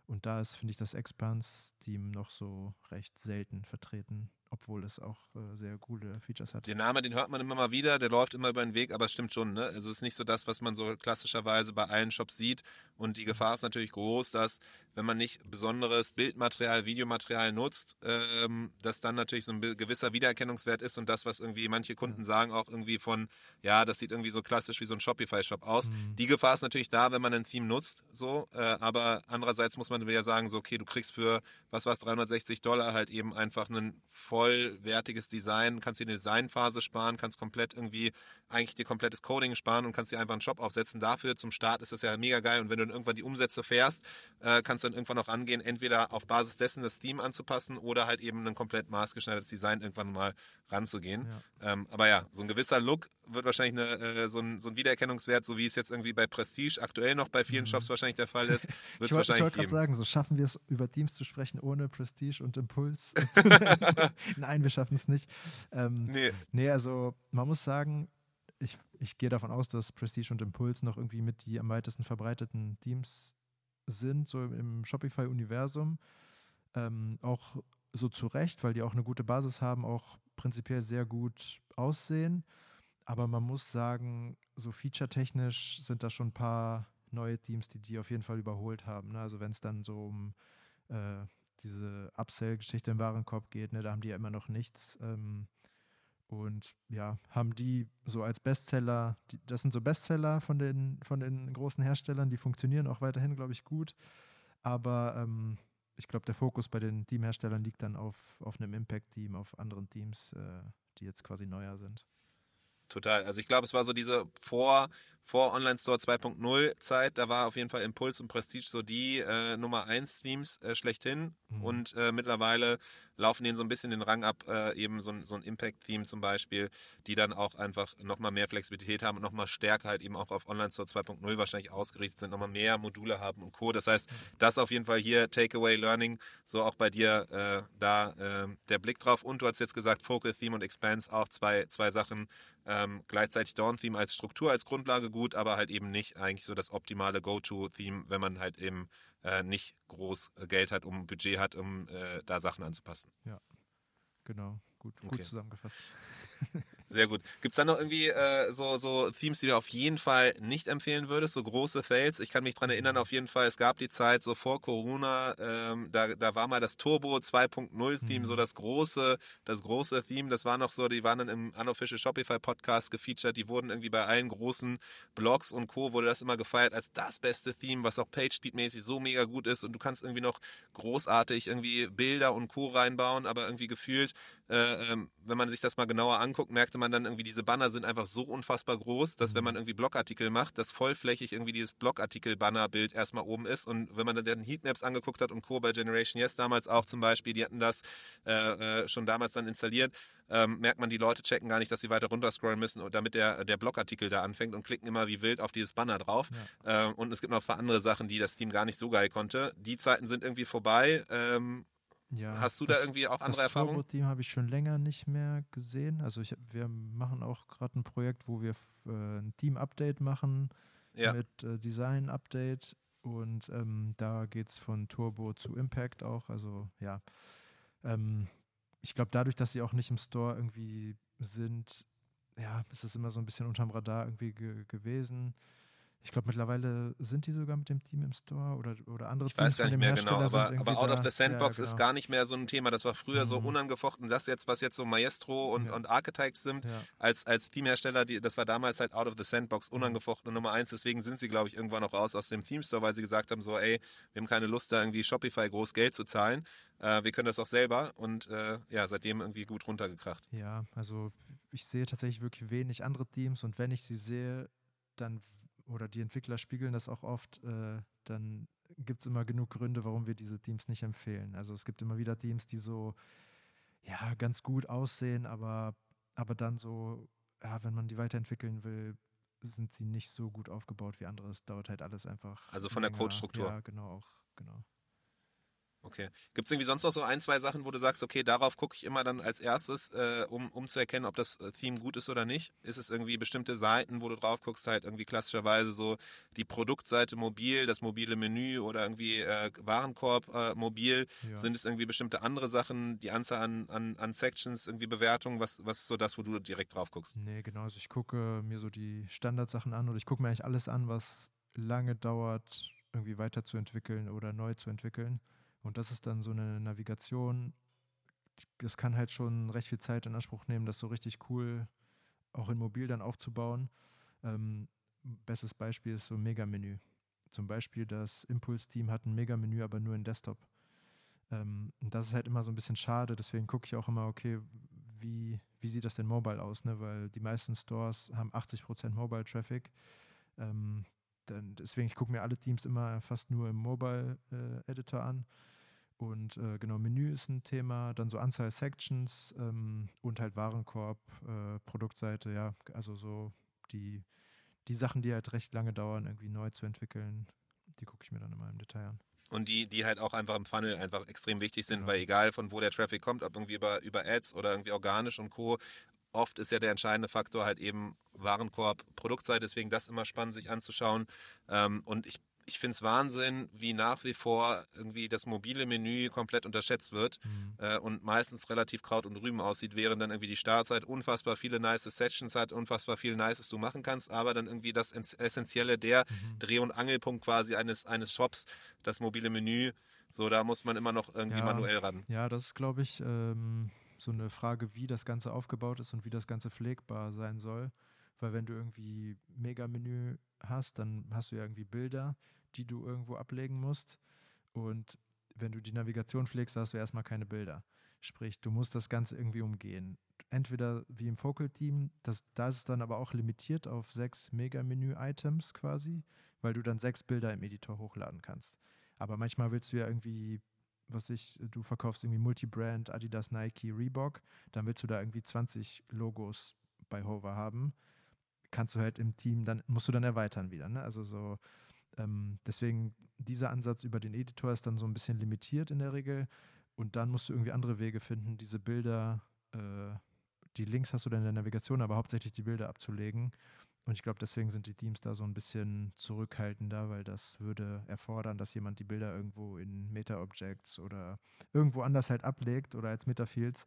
Speaker 3: Und da ist, finde ich, das Expans-Team noch so recht selten vertreten obwohl es auch äh, sehr coole Features hat.
Speaker 1: Den Namen, den hört man immer mal wieder, der läuft immer über den Weg, aber es stimmt schon, ne? Also es ist nicht so das, was man so klassischerweise bei allen Shops sieht. Und die Gefahr ist natürlich groß, dass wenn man nicht besonderes Bildmaterial, Videomaterial nutzt, ähm, dass dann natürlich so ein gewisser Wiedererkennungswert ist und das, was irgendwie manche Kunden ja. sagen, auch irgendwie von, ja, das sieht irgendwie so klassisch wie so ein Shopify-Shop aus. Mhm. Die Gefahr ist natürlich da, wenn man ein Theme nutzt, so, äh, aber andererseits muss man wieder sagen, so, okay, du kriegst für, was war es, 360 Dollar halt eben einfach einen vollwertiges Design, kannst dir eine Designphase sparen, kannst komplett irgendwie eigentlich dir komplettes Coding sparen und kannst dir einfach einen Shop aufsetzen. Dafür zum Start ist das ja mega geil und wenn du dann irgendwann die Umsätze fährst, äh, kannst du dann irgendwann auch angehen, entweder auf Basis dessen das Steam anzupassen oder halt eben ein komplett maßgeschneidertes Design irgendwann mal ranzugehen. Ja. Ähm, aber ja, so ein gewisser Look wird wahrscheinlich eine, äh, so, ein, so ein Wiedererkennungswert, so wie es jetzt irgendwie bei Prestige aktuell noch bei vielen mhm. Shops wahrscheinlich der Fall ist, Ich wollte
Speaker 3: gerade sagen, so schaffen wir es über Teams zu sprechen ohne Prestige und Impuls. Nein, wir schaffen es nicht. Ähm, nee. nee, also man muss sagen, ich, ich gehe davon aus, dass Prestige und Impuls noch irgendwie mit die am weitesten verbreiteten Teams sind, so im Shopify-Universum. Ähm, auch so zu Recht, weil die auch eine gute Basis haben, auch prinzipiell sehr gut aussehen. Aber man muss sagen, so featuretechnisch sind da schon ein paar neue Teams, die die auf jeden Fall überholt haben. Ne? Also wenn es dann so um äh, diese Upsell-Geschichte im Warenkorb geht, ne, da haben die ja immer noch nichts. Ähm, und ja, haben die so als Bestseller, die, das sind so Bestseller von den, von den großen Herstellern, die funktionieren auch weiterhin, glaube ich, gut. Aber ähm, ich glaube, der Fokus bei den Teamherstellern liegt dann auf, auf einem Impact-Team, auf anderen Teams, äh, die jetzt quasi neuer sind.
Speaker 1: Total. Also ich glaube, es war so diese vor, vor Online Store 2.0 Zeit, da war auf jeden Fall Impuls und Prestige so die äh, Nummer 1 Themes äh, schlechthin. Mhm. Und äh, mittlerweile laufen denen so ein bisschen den Rang ab, äh, eben so ein, so ein Impact-Theme zum Beispiel, die dann auch einfach nochmal mehr Flexibilität haben und nochmal stärker halt eben auch auf Online Store 2.0 wahrscheinlich ausgerichtet sind, nochmal mehr Module haben und Co. Das heißt, das auf jeden Fall hier Takeaway Learning, so auch bei dir äh, da äh, der Blick drauf. Und du hast jetzt gesagt, Focal Theme und Expanse auch zwei, zwei Sachen. Ähm, gleichzeitig Dawn Theme als Struktur, als Grundlage gut, aber halt eben nicht eigentlich so das optimale Go-To-Theme, wenn man halt eben äh, nicht groß äh, Geld hat, um Budget hat, um äh, da Sachen anzupassen.
Speaker 3: Ja, genau. Gut, gut okay. zusammengefasst.
Speaker 1: Sehr gut. Gibt es da noch irgendwie äh, so, so Themes, die du auf jeden Fall nicht empfehlen würdest, so große Fails? Ich kann mich daran erinnern, auf jeden Fall, es gab die Zeit so vor Corona, ähm, da, da war mal das Turbo 2.0 Theme, mhm. so das große, das große Theme. Das war noch so, die waren dann im Unofficial Shopify Podcast gefeatured, die wurden irgendwie bei allen großen Blogs und Co. wurde das immer gefeiert als das beste Theme, was auch PageSpeed-mäßig so mega gut ist und du kannst irgendwie noch großartig irgendwie Bilder und Co. reinbauen, aber irgendwie gefühlt, äh, ähm, wenn man sich das mal genauer anguckt, merkt man dann irgendwie, diese Banner sind einfach so unfassbar groß, dass wenn mhm. man irgendwie Blogartikel macht, dass vollflächig irgendwie dieses Blogartikel-Banner-Bild erstmal oben ist. Und wenn man dann den Heatmaps angeguckt hat und Co. bei Generation Yes damals auch zum Beispiel, die hatten das äh, äh, schon damals dann installiert, ähm, merkt man, die Leute checken gar nicht, dass sie weiter runter scrollen müssen, damit der, der Blogartikel da anfängt und klicken immer wie wild auf dieses Banner drauf. Ja. Ähm, und es gibt noch ein paar andere Sachen, die das Team gar nicht so geil konnte. Die Zeiten sind irgendwie vorbei. Ähm, ja, Hast du das, da irgendwie auch andere Erfahrungen? Das
Speaker 3: Turbo-Team habe ich schon länger nicht mehr gesehen. Also ich, wir machen auch gerade ein Projekt, wo wir äh, ein Team-Update machen ja. mit äh, Design-Update und ähm, da geht es von Turbo zu Impact auch. Also ja, ähm, ich glaube, dadurch, dass sie auch nicht im Store irgendwie sind, ja, ist es immer so ein bisschen unterm Radar irgendwie ge gewesen. Ich glaube, mittlerweile sind die sogar mit dem Team im Store oder, oder andere
Speaker 1: ich Teams weiß gar nicht mehr genau, aber, aber Out
Speaker 3: da.
Speaker 1: of the Sandbox ja, genau. ist gar nicht mehr so ein Thema. Das war früher mhm. so unangefochten. Das jetzt, was jetzt so Maestro und, ja. und Archetypes sind, ja. als, als Teamhersteller, die, das war damals halt Out of the Sandbox mhm. unangefochten Nummer eins. Deswegen sind sie, glaube ich, irgendwann noch raus aus dem Theme Store, weil sie gesagt haben, so, ey, wir haben keine Lust, da irgendwie Shopify groß Geld zu zahlen. Äh, wir können das auch selber und äh, ja, seitdem irgendwie gut runtergekracht.
Speaker 3: Ja, also ich sehe tatsächlich wirklich wenig andere Teams und wenn ich sie sehe, dann oder die Entwickler spiegeln das auch oft, äh, dann gibt es immer genug Gründe, warum wir diese Teams nicht empfehlen. Also es gibt immer wieder Teams, die so ja ganz gut aussehen, aber, aber dann so, ja, wenn man die weiterentwickeln will, sind sie nicht so gut aufgebaut wie andere. Es dauert halt alles einfach.
Speaker 1: Also von länger. der Codestruktur.
Speaker 3: Ja, genau, auch, genau.
Speaker 1: Okay. Gibt es irgendwie sonst noch so ein, zwei Sachen, wo du sagst, okay, darauf gucke ich immer dann als erstes, äh, um, um zu erkennen, ob das äh, Theme gut ist oder nicht? Ist es irgendwie bestimmte Seiten, wo du drauf guckst, halt irgendwie klassischerweise so die Produktseite mobil, das mobile Menü oder irgendwie äh, Warenkorb äh, mobil? Ja. Sind es irgendwie bestimmte andere Sachen, die Anzahl an, an, an Sections, irgendwie Bewertungen? Was, was ist so das, wo du direkt drauf guckst?
Speaker 3: Nee, genau. Also ich gucke mir so die Standardsachen an oder ich gucke mir eigentlich alles an, was lange dauert, irgendwie weiterzuentwickeln oder neu zu entwickeln. Und das ist dann so eine Navigation, das kann halt schon recht viel Zeit in Anspruch nehmen, das so richtig cool auch in Mobil dann aufzubauen. Ähm, bestes Beispiel ist so ein Mega-Menü. Zum Beispiel das Impulse-Team hat ein Mega-Menü, aber nur in Desktop. Ähm, und das ist halt immer so ein bisschen schade, deswegen gucke ich auch immer, okay, wie, wie sieht das denn mobile aus, ne? Weil die meisten Stores haben 80% Mobile-Traffic. Ähm, dann, deswegen, ich gucke mir alle Teams immer fast nur im Mobile-Editor äh, an. Und äh, genau, Menü ist ein Thema, dann so Anzahl Sections ähm, und halt Warenkorb, äh, Produktseite, ja, also so die, die Sachen, die halt recht lange dauern, irgendwie neu zu entwickeln, die gucke ich mir dann immer im Detail an.
Speaker 1: Und die, die halt auch einfach im Funnel einfach extrem wichtig sind, genau. weil egal von wo der Traffic kommt, ob irgendwie über, über Ads oder irgendwie organisch und Co., oft ist ja der entscheidende Faktor halt eben Warenkorb, Produktseite, deswegen das immer spannend sich anzuschauen. Ähm, und ich ich finde es Wahnsinn, wie nach wie vor irgendwie das mobile Menü komplett unterschätzt wird mhm. äh, und meistens relativ Kraut und Rüben aussieht, während dann irgendwie die Startzeit unfassbar viele nice Sessions hat, unfassbar viel Nices du machen kannst, aber dann irgendwie das Essentielle, der mhm. Dreh- und Angelpunkt quasi eines, eines Shops, das mobile Menü, so da muss man immer noch irgendwie ja, manuell ran.
Speaker 3: Ja, das ist, glaube ich, ähm, so eine Frage, wie das Ganze aufgebaut ist und wie das Ganze pflegbar sein soll. Weil wenn du irgendwie Mega-Menü hast, dann hast du ja irgendwie Bilder, die du irgendwo ablegen musst. Und wenn du die Navigation pflegst, hast du erstmal keine Bilder. Sprich, du musst das Ganze irgendwie umgehen. Entweder wie im Focal Team, das, da ist dann aber auch limitiert auf sechs Mega-Menü-Items quasi, weil du dann sechs Bilder im Editor hochladen kannst. Aber manchmal willst du ja irgendwie was ich, du verkaufst irgendwie Multibrand, Adidas, Nike, Reebok, dann willst du da irgendwie 20 Logos bei Hover haben. Kannst du halt im Team, dann musst du dann erweitern wieder. Ne? Also so, ähm, deswegen dieser Ansatz über den Editor ist dann so ein bisschen limitiert in der Regel. Und dann musst du irgendwie andere Wege finden, diese Bilder, äh, die Links hast du dann in der Navigation, aber hauptsächlich die Bilder abzulegen. Und ich glaube, deswegen sind die Teams da so ein bisschen zurückhaltender, weil das würde erfordern, dass jemand die Bilder irgendwo in Meta-Objects oder irgendwo anders halt ablegt oder als Metafields.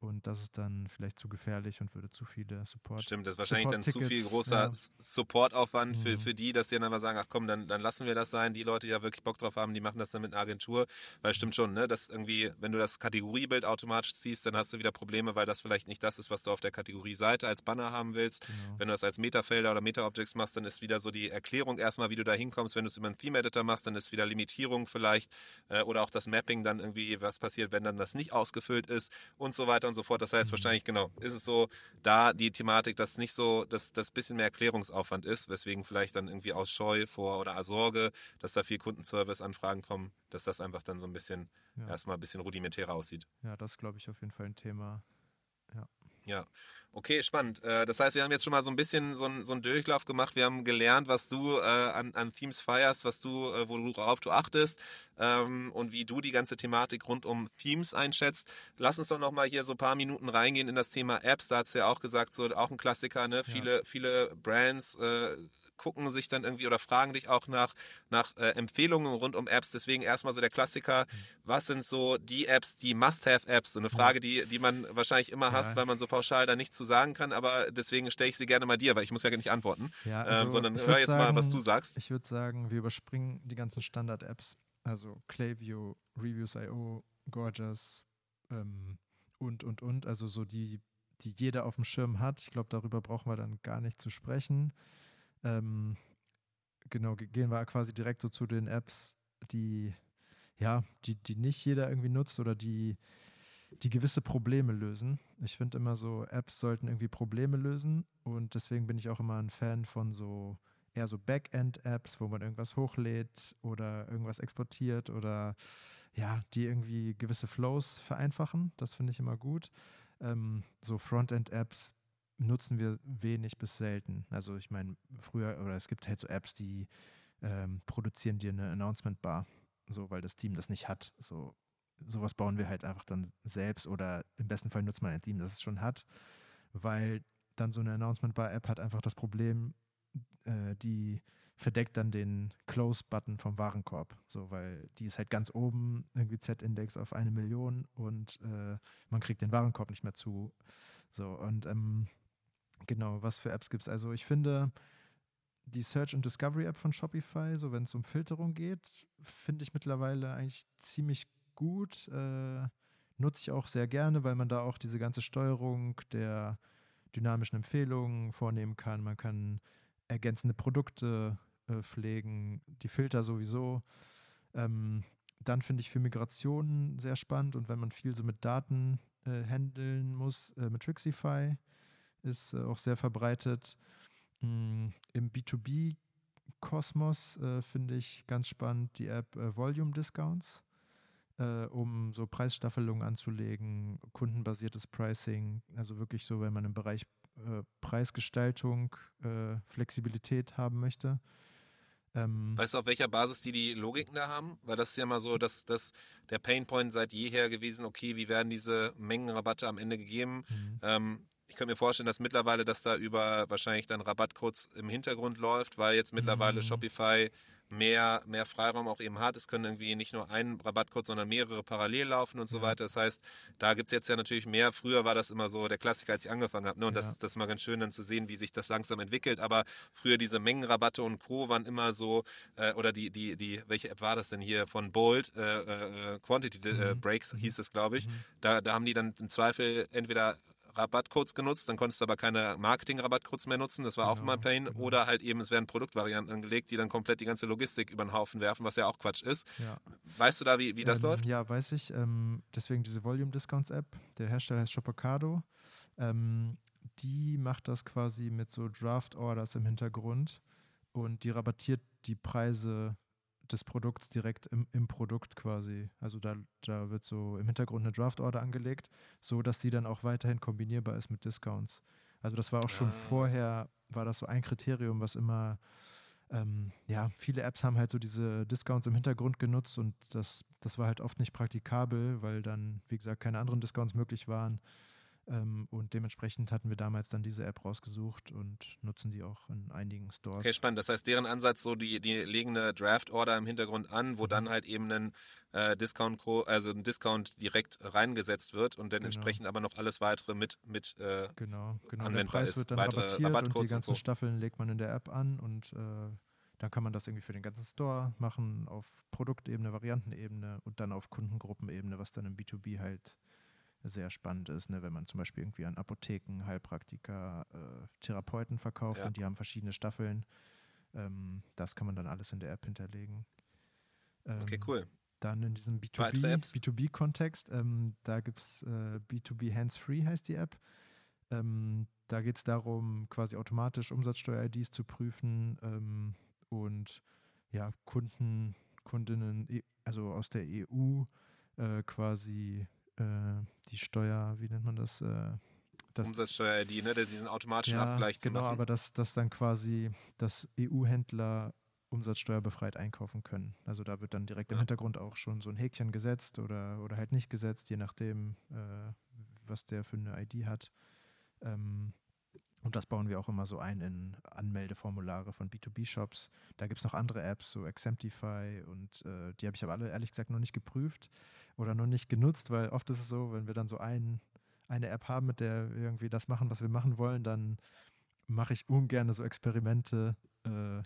Speaker 3: Und das ist dann vielleicht zu gefährlich und würde zu viele Support.
Speaker 1: Stimmt, das ist wahrscheinlich dann zu viel großer ja. Supportaufwand für, mhm. für die, dass die dann aber sagen, ach komm, dann, dann lassen wir das sein. Die Leute, die ja wirklich Bock drauf haben, die machen das dann mit einer Agentur. Weil stimmt schon, ne, dass irgendwie, wenn du das Kategoriebild automatisch ziehst, dann hast du wieder Probleme, weil das vielleicht nicht das ist, was du auf der Kategorieseite als Banner haben willst. Genau. Wenn du das als Metafelder oder Meta-Objects machst, dann ist wieder so die Erklärung erstmal, wie du da hinkommst. Wenn du es über einen Theme-Editor machst, dann ist wieder Limitierung vielleicht äh, oder auch das Mapping dann irgendwie, was passiert, wenn dann das nicht ausgefüllt ist und so weiter und so fort. Das heißt, mhm. wahrscheinlich, genau, ist es so, da die Thematik, dass nicht so, dass das bisschen mehr Erklärungsaufwand ist, weswegen vielleicht dann irgendwie aus Scheu vor oder Sorge, dass da viel Kundenservice-Anfragen kommen, dass das einfach dann so ein bisschen ja. erstmal ein bisschen rudimentärer aussieht.
Speaker 3: Ja, das glaube ich auf jeden Fall ein Thema. Ja.
Speaker 1: Okay, spannend. Äh, das heißt, wir haben jetzt schon mal so ein bisschen so einen, so einen Durchlauf gemacht. Wir haben gelernt, was du äh, an, an Themes feierst, was du, äh, worauf du achtest ähm, und wie du die ganze Thematik rund um Themes einschätzt. Lass uns doch noch mal hier so ein paar Minuten reingehen in das Thema Apps. Da hat es ja auch gesagt, so auch ein Klassiker, ne? Ja. Viele, viele Brands gucken sich dann irgendwie oder fragen dich auch nach, nach äh, Empfehlungen rund um Apps. Deswegen erstmal so der Klassiker. Was sind so die Apps, die Must-Have-Apps? So eine Frage, die, die man wahrscheinlich immer ja. hasst, weil man so pauschal da nichts zu sagen kann. Aber deswegen stelle ich sie gerne mal dir, weil ich muss ja nicht antworten. Ja, ähm, also ähm, sondern hör jetzt sagen, mal, was du sagst.
Speaker 3: Ich würde sagen, wir überspringen die ganzen Standard-Apps. Also Clayview, Reviews.io, Gorgeous ähm, und, und, und. Also so die die jeder auf dem Schirm hat. Ich glaube, darüber brauchen wir dann gar nicht zu sprechen. Ähm, genau, gehen wir quasi direkt so zu den Apps, die ja, die, die nicht jeder irgendwie nutzt oder die, die gewisse Probleme lösen. Ich finde immer so, Apps sollten irgendwie Probleme lösen und deswegen bin ich auch immer ein Fan von so eher so Backend-Apps, wo man irgendwas hochlädt oder irgendwas exportiert oder ja, die irgendwie gewisse Flows vereinfachen. Das finde ich immer gut ähm, so Frontend-Apps nutzen wir wenig bis selten. Also ich meine, früher, oder es gibt halt so Apps, die ähm, produzieren dir eine Announcement-Bar, so weil das Team das nicht hat. So sowas bauen wir halt einfach dann selbst oder im besten Fall nutzt man ein Team, das es schon hat, weil dann so eine Announcement-Bar-App hat einfach das Problem, äh, die verdeckt dann den Close-Button vom Warenkorb. So, weil die ist halt ganz oben, irgendwie Z-Index auf eine Million und äh, man kriegt den Warenkorb nicht mehr zu. So, und ähm, genau, was für Apps gibt es? Also ich finde die Search und Discovery App von Shopify, so wenn es um Filterung geht, finde ich mittlerweile eigentlich ziemlich gut. Äh, nutze ich auch sehr gerne, weil man da auch diese ganze Steuerung der dynamischen Empfehlungen vornehmen kann. Man kann ergänzende Produkte äh, pflegen, die Filter sowieso. Ähm, dann finde ich für Migrationen sehr spannend und wenn man viel so mit Daten äh, handeln muss, äh, mit Trixify ist äh, auch sehr verbreitet. Mhm. Im B2B-Kosmos äh, finde ich ganz spannend die App äh, Volume Discounts, um so Preisstaffelungen anzulegen, kundenbasiertes Pricing, also wirklich so, wenn man im Bereich Preisgestaltung Flexibilität haben möchte
Speaker 1: ähm, weißt du, auf welcher Basis die die Logiken da haben? Weil das ist ja mal so, dass, dass der Painpoint seit jeher gewesen, okay, wie werden diese Mengenrabatte am Ende gegeben? Mhm. Ähm, ich könnte mir vorstellen, dass mittlerweile das da über wahrscheinlich dann Rabattcodes im Hintergrund läuft, weil jetzt mittlerweile mhm. Shopify mehr, mehr Freiraum auch eben hat. Es können irgendwie nicht nur ein Rabattcode, sondern mehrere parallel laufen und so weiter. Das heißt, da gibt es jetzt ja natürlich mehr. Früher war das immer so der Klassiker, als ich angefangen habe. Ne? Und ja. das, das ist mal ganz schön dann zu sehen, wie sich das langsam entwickelt. Aber früher diese Mengenrabatte und Co. waren immer so, äh, oder die, die, die, welche App war das denn hier von Bold? Äh, äh, Quantity äh, mhm. Breaks hieß es, glaube ich. Mhm. Da, da haben die dann im Zweifel entweder Rabattcodes genutzt, dann konntest du aber keine Marketing-Rabattcodes mehr nutzen, das war genau, auch immer ein Pain. Genau. Oder halt eben, es werden Produktvarianten angelegt, die dann komplett die ganze Logistik über den Haufen werfen, was ja auch Quatsch ist. Ja. Weißt du da, wie, wie das
Speaker 3: ähm,
Speaker 1: läuft?
Speaker 3: Ja, weiß ich. Ähm, deswegen diese Volume Discounts App. Der Hersteller heißt Shopacado. Ähm, die macht das quasi mit so Draft Orders im Hintergrund und die rabattiert die Preise des Produkts direkt im, im Produkt quasi. Also da, da wird so im Hintergrund eine Draft-Order angelegt, so dass die dann auch weiterhin kombinierbar ist mit Discounts. Also das war auch schon ah. vorher, war das so ein Kriterium, was immer, ähm, ja, viele Apps haben halt so diese Discounts im Hintergrund genutzt und das, das war halt oft nicht praktikabel, weil dann, wie gesagt, keine anderen Discounts möglich waren. Ähm, und dementsprechend hatten wir damals dann diese App rausgesucht und nutzen die auch in einigen Stores.
Speaker 1: Okay, spannend. Das heißt, deren Ansatz, so die, die legen eine Draft-Order im Hintergrund an, wo mhm. dann halt eben ein äh, Discount, also ein Discount direkt reingesetzt wird und dann genau. entsprechend aber noch alles weitere mit, mit äh,
Speaker 3: genau, genau. Der Preis wird dann rabattiert und die ganzen und Staffeln legt man in der App an und äh, dann kann man das irgendwie für den ganzen Store machen, auf Produktebene, Variantenebene und dann auf Kundengruppenebene, was dann im B2B halt sehr spannend ist, ne? wenn man zum Beispiel irgendwie an Apotheken, Heilpraktiker, äh, Therapeuten verkauft ja. und die haben verschiedene Staffeln. Ähm, das kann man dann alles in der App hinterlegen.
Speaker 1: Ähm, okay, cool.
Speaker 3: Dann in diesem B2B-Kontext, B2B ähm, da gibt es äh, B2B Hands-Free heißt die App. Ähm, da geht es darum, quasi automatisch Umsatzsteuer-IDs zu prüfen ähm, und ja, Kunden, Kundinnen, e, also aus der EU äh, quasi äh, die Steuer, wie nennt man das? Äh,
Speaker 1: das Umsatzsteuer-ID, ne? diesen automatischen ja, Abgleich
Speaker 3: zu genau, machen. Genau, aber dass, dass dann quasi das EU-Händler umsatzsteuerbefreit einkaufen können. Also da wird dann direkt ja. im Hintergrund auch schon so ein Häkchen gesetzt oder, oder halt nicht gesetzt, je nachdem, äh, was der für eine ID hat. Ähm, Und das bauen wir auch immer so ein in Anmeldeformulare von B2B-Shops. Da gibt es noch andere Apps, so Exemptify und äh, die habe ich aber alle ehrlich gesagt noch nicht geprüft oder noch nicht genutzt, weil oft ist es so, wenn wir dann so ein, eine App haben, mit der wir irgendwie das machen, was wir machen wollen, dann mache ich ungern so Experimente. Äh,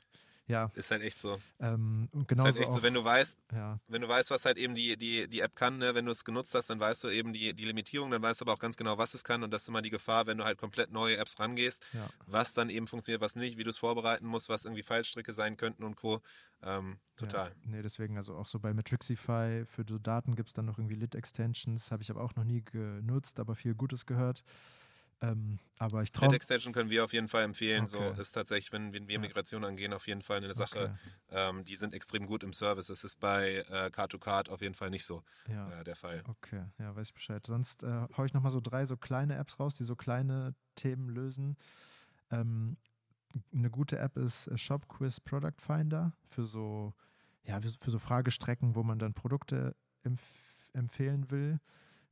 Speaker 3: ja.
Speaker 1: Ist halt echt so.
Speaker 3: Ähm,
Speaker 1: genau ist halt echt auch, so, wenn du weißt,
Speaker 3: ja.
Speaker 1: wenn du weißt, was halt eben die, die, die App kann, ne, wenn du es genutzt hast, dann weißt du eben die, die Limitierung, dann weißt du aber auch ganz genau, was es kann und das ist immer die Gefahr, wenn du halt komplett neue Apps rangehst,
Speaker 3: ja.
Speaker 1: was dann eben funktioniert, was nicht, wie du es vorbereiten musst, was irgendwie Fallstricke sein könnten und Co. Ähm, total. Ja,
Speaker 3: nee, deswegen also auch so bei Matrixify für so Daten gibt es dann noch irgendwie Lit-Extensions, habe ich aber auch noch nie genutzt, aber viel Gutes gehört. Ähm, aber ich traue.
Speaker 1: Extension können wir auf jeden Fall empfehlen. Okay. So ist tatsächlich, wenn, wenn wir Migration angehen, auf jeden Fall eine Sache. Okay. Ähm, die sind extrem gut im Service. Das ist bei äh, Card2Card auf jeden Fall nicht so
Speaker 3: ja.
Speaker 1: äh, der Fall.
Speaker 3: Okay, ja, weiß ich Bescheid. Sonst äh, haue ich nochmal so drei so kleine Apps raus, die so kleine Themen lösen. Ähm, eine gute App ist äh, ShopQuiz Product Finder für so, ja, für so Fragestrecken, wo man dann Produkte empf empfehlen will.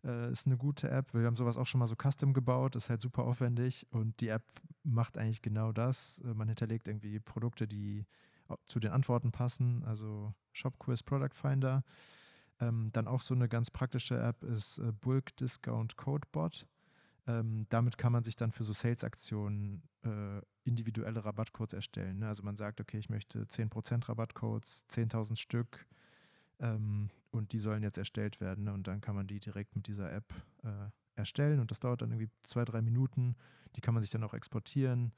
Speaker 3: Äh, ist eine gute App. Wir haben sowas auch schon mal so custom gebaut, ist halt super aufwendig und die App macht eigentlich genau das. Äh, man hinterlegt irgendwie Produkte, die zu den Antworten passen, also ShopQuiz Product Finder. Ähm, dann auch so eine ganz praktische App ist äh, Bulk Discount Codebot. Ähm, damit kann man sich dann für so Sales-Aktionen äh, individuelle Rabattcodes erstellen. Ne? Also man sagt, okay, ich möchte 10% Rabattcodes, 10.000 Stück ähm, und die sollen jetzt erstellt werden. Ne? Und dann kann man die direkt mit dieser App äh, erstellen. Und das dauert dann irgendwie zwei, drei Minuten. Die kann man sich dann auch exportieren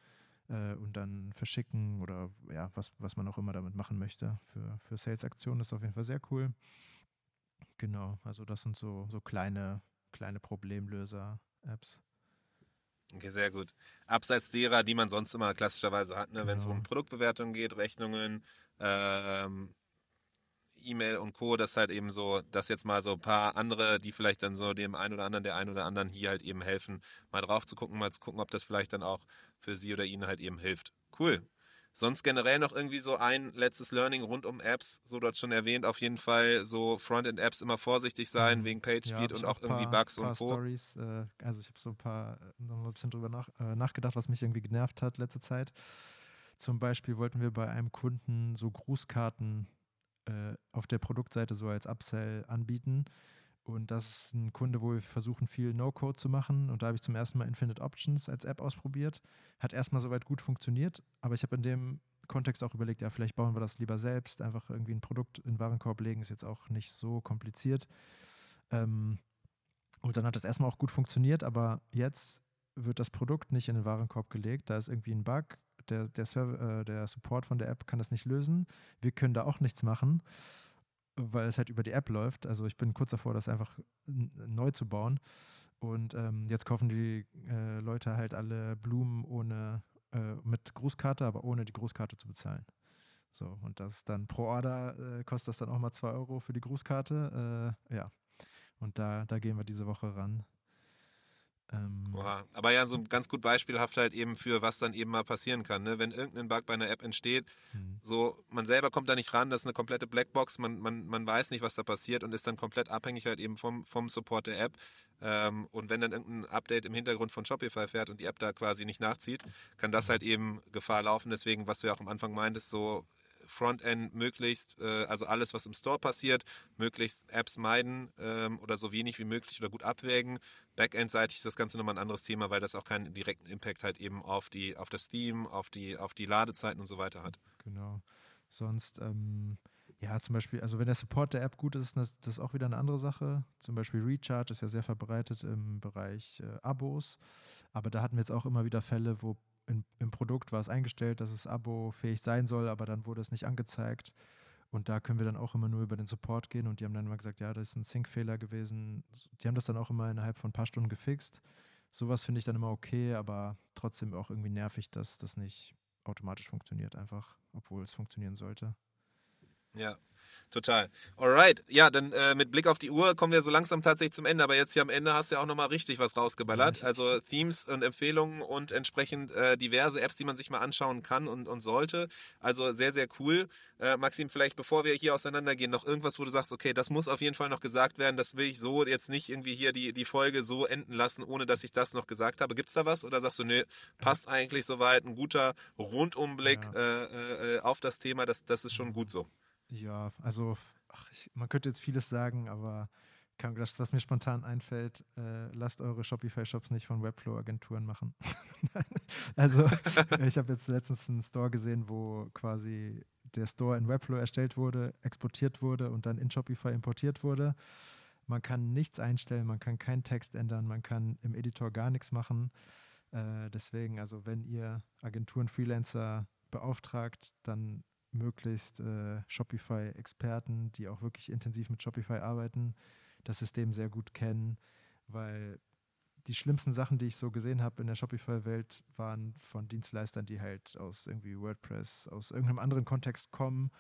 Speaker 3: äh, und dann verschicken oder ja, was, was man auch immer damit machen möchte. Für, für Sales-Aktionen ist auf jeden Fall sehr cool. Genau, also das sind so, so kleine, kleine Problemlöser-Apps.
Speaker 1: Okay, sehr gut. Abseits derer, die man sonst immer klassischerweise hat, ne? Genau. wenn es um Produktbewertung geht, Rechnungen, ähm, E-Mail und Co., das halt eben so, dass jetzt mal so ein paar andere, die vielleicht dann so dem einen oder anderen, der einen oder anderen hier halt eben helfen, mal drauf zu gucken, mal zu gucken, ob das vielleicht dann auch für sie oder ihn halt eben hilft. Cool. Sonst generell noch irgendwie so ein letztes Learning rund um Apps, so dort schon erwähnt, auf jeden Fall so Frontend-Apps immer vorsichtig sein mhm. wegen PageSpeed ja, und auch, auch irgendwie paar, Bugs
Speaker 3: paar
Speaker 1: und Co.
Speaker 3: Stories, äh, also ich habe so ein paar, äh, noch mal ein bisschen drüber nach, äh, nachgedacht, was mich irgendwie genervt hat letzte Zeit. Zum Beispiel wollten wir bei einem Kunden so Grußkarten äh, auf der Produktseite so als Upsell anbieten. Und das ist ein Kunde, wo wir versuchen, viel No-Code zu machen. Und da habe ich zum ersten Mal Infinite Options als App ausprobiert. Hat erstmal soweit gut funktioniert, aber ich habe in dem Kontext auch überlegt, ja, vielleicht bauen wir das lieber selbst. Einfach irgendwie ein Produkt in den Warenkorb legen, ist jetzt auch nicht so kompliziert. Ähm, und dann hat das erstmal auch gut funktioniert, aber jetzt wird das Produkt nicht in den Warenkorb gelegt. Da ist irgendwie ein Bug der, der, Server, äh, der Support von der App kann das nicht lösen. Wir können da auch nichts machen, weil es halt über die App läuft. Also ich bin kurz davor, das einfach neu zu bauen. Und ähm, jetzt kaufen die äh, Leute halt alle Blumen ohne, äh, mit Grußkarte, aber ohne die Grußkarte zu bezahlen. So, und das dann pro Order äh, kostet das dann auch mal 2 Euro für die Grußkarte. Äh, ja. Und da, da gehen wir diese Woche ran.
Speaker 1: Ähm Oha. Aber ja, so ein ganz gut beispielhaft halt eben für, was dann eben mal passieren kann. Ne? Wenn irgendein Bug bei einer App entsteht, mhm. so man selber kommt da nicht ran, das ist eine komplette Blackbox, man, man, man weiß nicht, was da passiert und ist dann komplett abhängig halt eben vom, vom Support der App. Ähm, und wenn dann irgendein Update im Hintergrund von Shopify fährt und die App da quasi nicht nachzieht, kann das halt eben Gefahr laufen. Deswegen, was du ja auch am Anfang meintest, so Frontend möglichst, äh, also alles, was im Store passiert, möglichst Apps meiden ähm, oder so wenig wie möglich oder gut abwägen. Backend-seitig ist das Ganze nochmal ein anderes Thema, weil das auch keinen direkten Impact halt eben auf die, auf das Theme, auf die, auf die Ladezeiten und so weiter hat.
Speaker 3: Genau. Sonst, ähm, ja, zum Beispiel, also wenn der Support der App gut ist, das, das ist auch wieder eine andere Sache. Zum Beispiel Recharge ist ja sehr verbreitet im Bereich äh, Abos. Aber da hatten wir jetzt auch immer wieder Fälle, wo in, im Produkt war es eingestellt, dass es abo-fähig sein soll, aber dann wurde es nicht angezeigt. Und da können wir dann auch immer nur über den Support gehen und die haben dann immer gesagt, ja, das ist ein Sync-Fehler gewesen. Die haben das dann auch immer innerhalb von ein paar Stunden gefixt. Sowas finde ich dann immer okay, aber trotzdem auch irgendwie nervig, dass das nicht automatisch funktioniert, einfach, obwohl es funktionieren sollte.
Speaker 1: Ja. Total. Alright. Ja, dann äh, mit Blick auf die Uhr kommen wir so langsam tatsächlich zum Ende. Aber jetzt hier am Ende hast du ja auch nochmal richtig was rausgeballert. Also Themes und Empfehlungen und entsprechend äh, diverse Apps, die man sich mal anschauen kann und, und sollte. Also sehr, sehr cool. Äh, Maxim, vielleicht bevor wir hier auseinandergehen, noch irgendwas, wo du sagst, okay, das muss auf jeden Fall noch gesagt werden. Das will ich so jetzt nicht irgendwie hier die, die Folge so enden lassen, ohne dass ich das noch gesagt habe. Gibt es da was? Oder sagst du, nee, passt eigentlich soweit? Ein guter Rundumblick ja. Äh, äh, auf das Thema. Das, das ist schon gut so.
Speaker 3: Ja, also ach, ich, man könnte jetzt vieles sagen, aber kann, das, was mir spontan einfällt, äh, lasst eure Shopify-Shops nicht von Webflow-Agenturen machen. also ich habe jetzt letztens einen Store gesehen, wo quasi der Store in Webflow erstellt wurde, exportiert wurde und dann in Shopify importiert wurde. Man kann nichts einstellen, man kann keinen Text ändern, man kann im Editor gar nichts machen. Äh, deswegen, also wenn ihr Agenturen, Freelancer beauftragt, dann möglichst äh, Shopify-Experten, die auch wirklich intensiv mit Shopify arbeiten, das System sehr gut kennen, weil die schlimmsten Sachen, die ich so gesehen habe in der Shopify-Welt, waren von Dienstleistern, die halt aus irgendwie WordPress, aus irgendeinem anderen Kontext kommen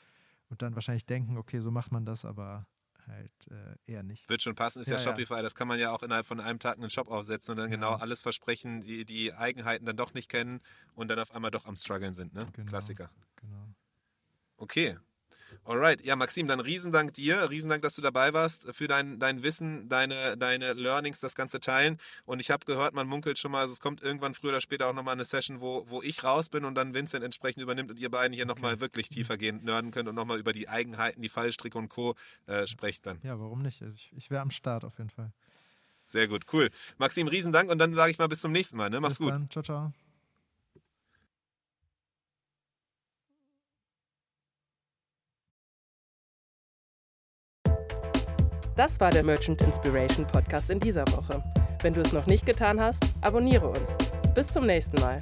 Speaker 3: und dann wahrscheinlich denken, okay, so macht man das, aber halt äh, eher nicht.
Speaker 1: Wird schon passen, ist ja, ja, Shopify, das kann man ja auch innerhalb von einem Tag einen Shop aufsetzen und dann ja. genau alles versprechen, die die Eigenheiten dann doch nicht kennen und dann auf einmal doch am struggeln sind, ne? Genau, Klassiker. Okay. Alright, ja, Maxim, dann Riesendank dir, Riesendank, dass du dabei warst, für dein, dein Wissen, deine, deine Learnings, das Ganze teilen. Und ich habe gehört, man munkelt schon mal, also es kommt irgendwann früher oder später auch nochmal eine Session, wo, wo ich raus bin und dann Vincent entsprechend übernimmt und ihr beiden hier okay. nochmal wirklich tiefergehend nerden könnt und nochmal über die Eigenheiten, die Fallstricke und Co. Äh, sprecht dann.
Speaker 3: Ja, warum nicht? Also ich, ich wäre am Start auf jeden Fall.
Speaker 1: Sehr gut, cool. Maxim, Riesendank und dann sage ich mal bis zum nächsten Mal. Ne? Mach's bis gut.
Speaker 3: Dann. Ciao, ciao.
Speaker 2: Das war der Merchant Inspiration Podcast in dieser Woche. Wenn du es noch nicht getan hast, abonniere uns. Bis zum nächsten Mal.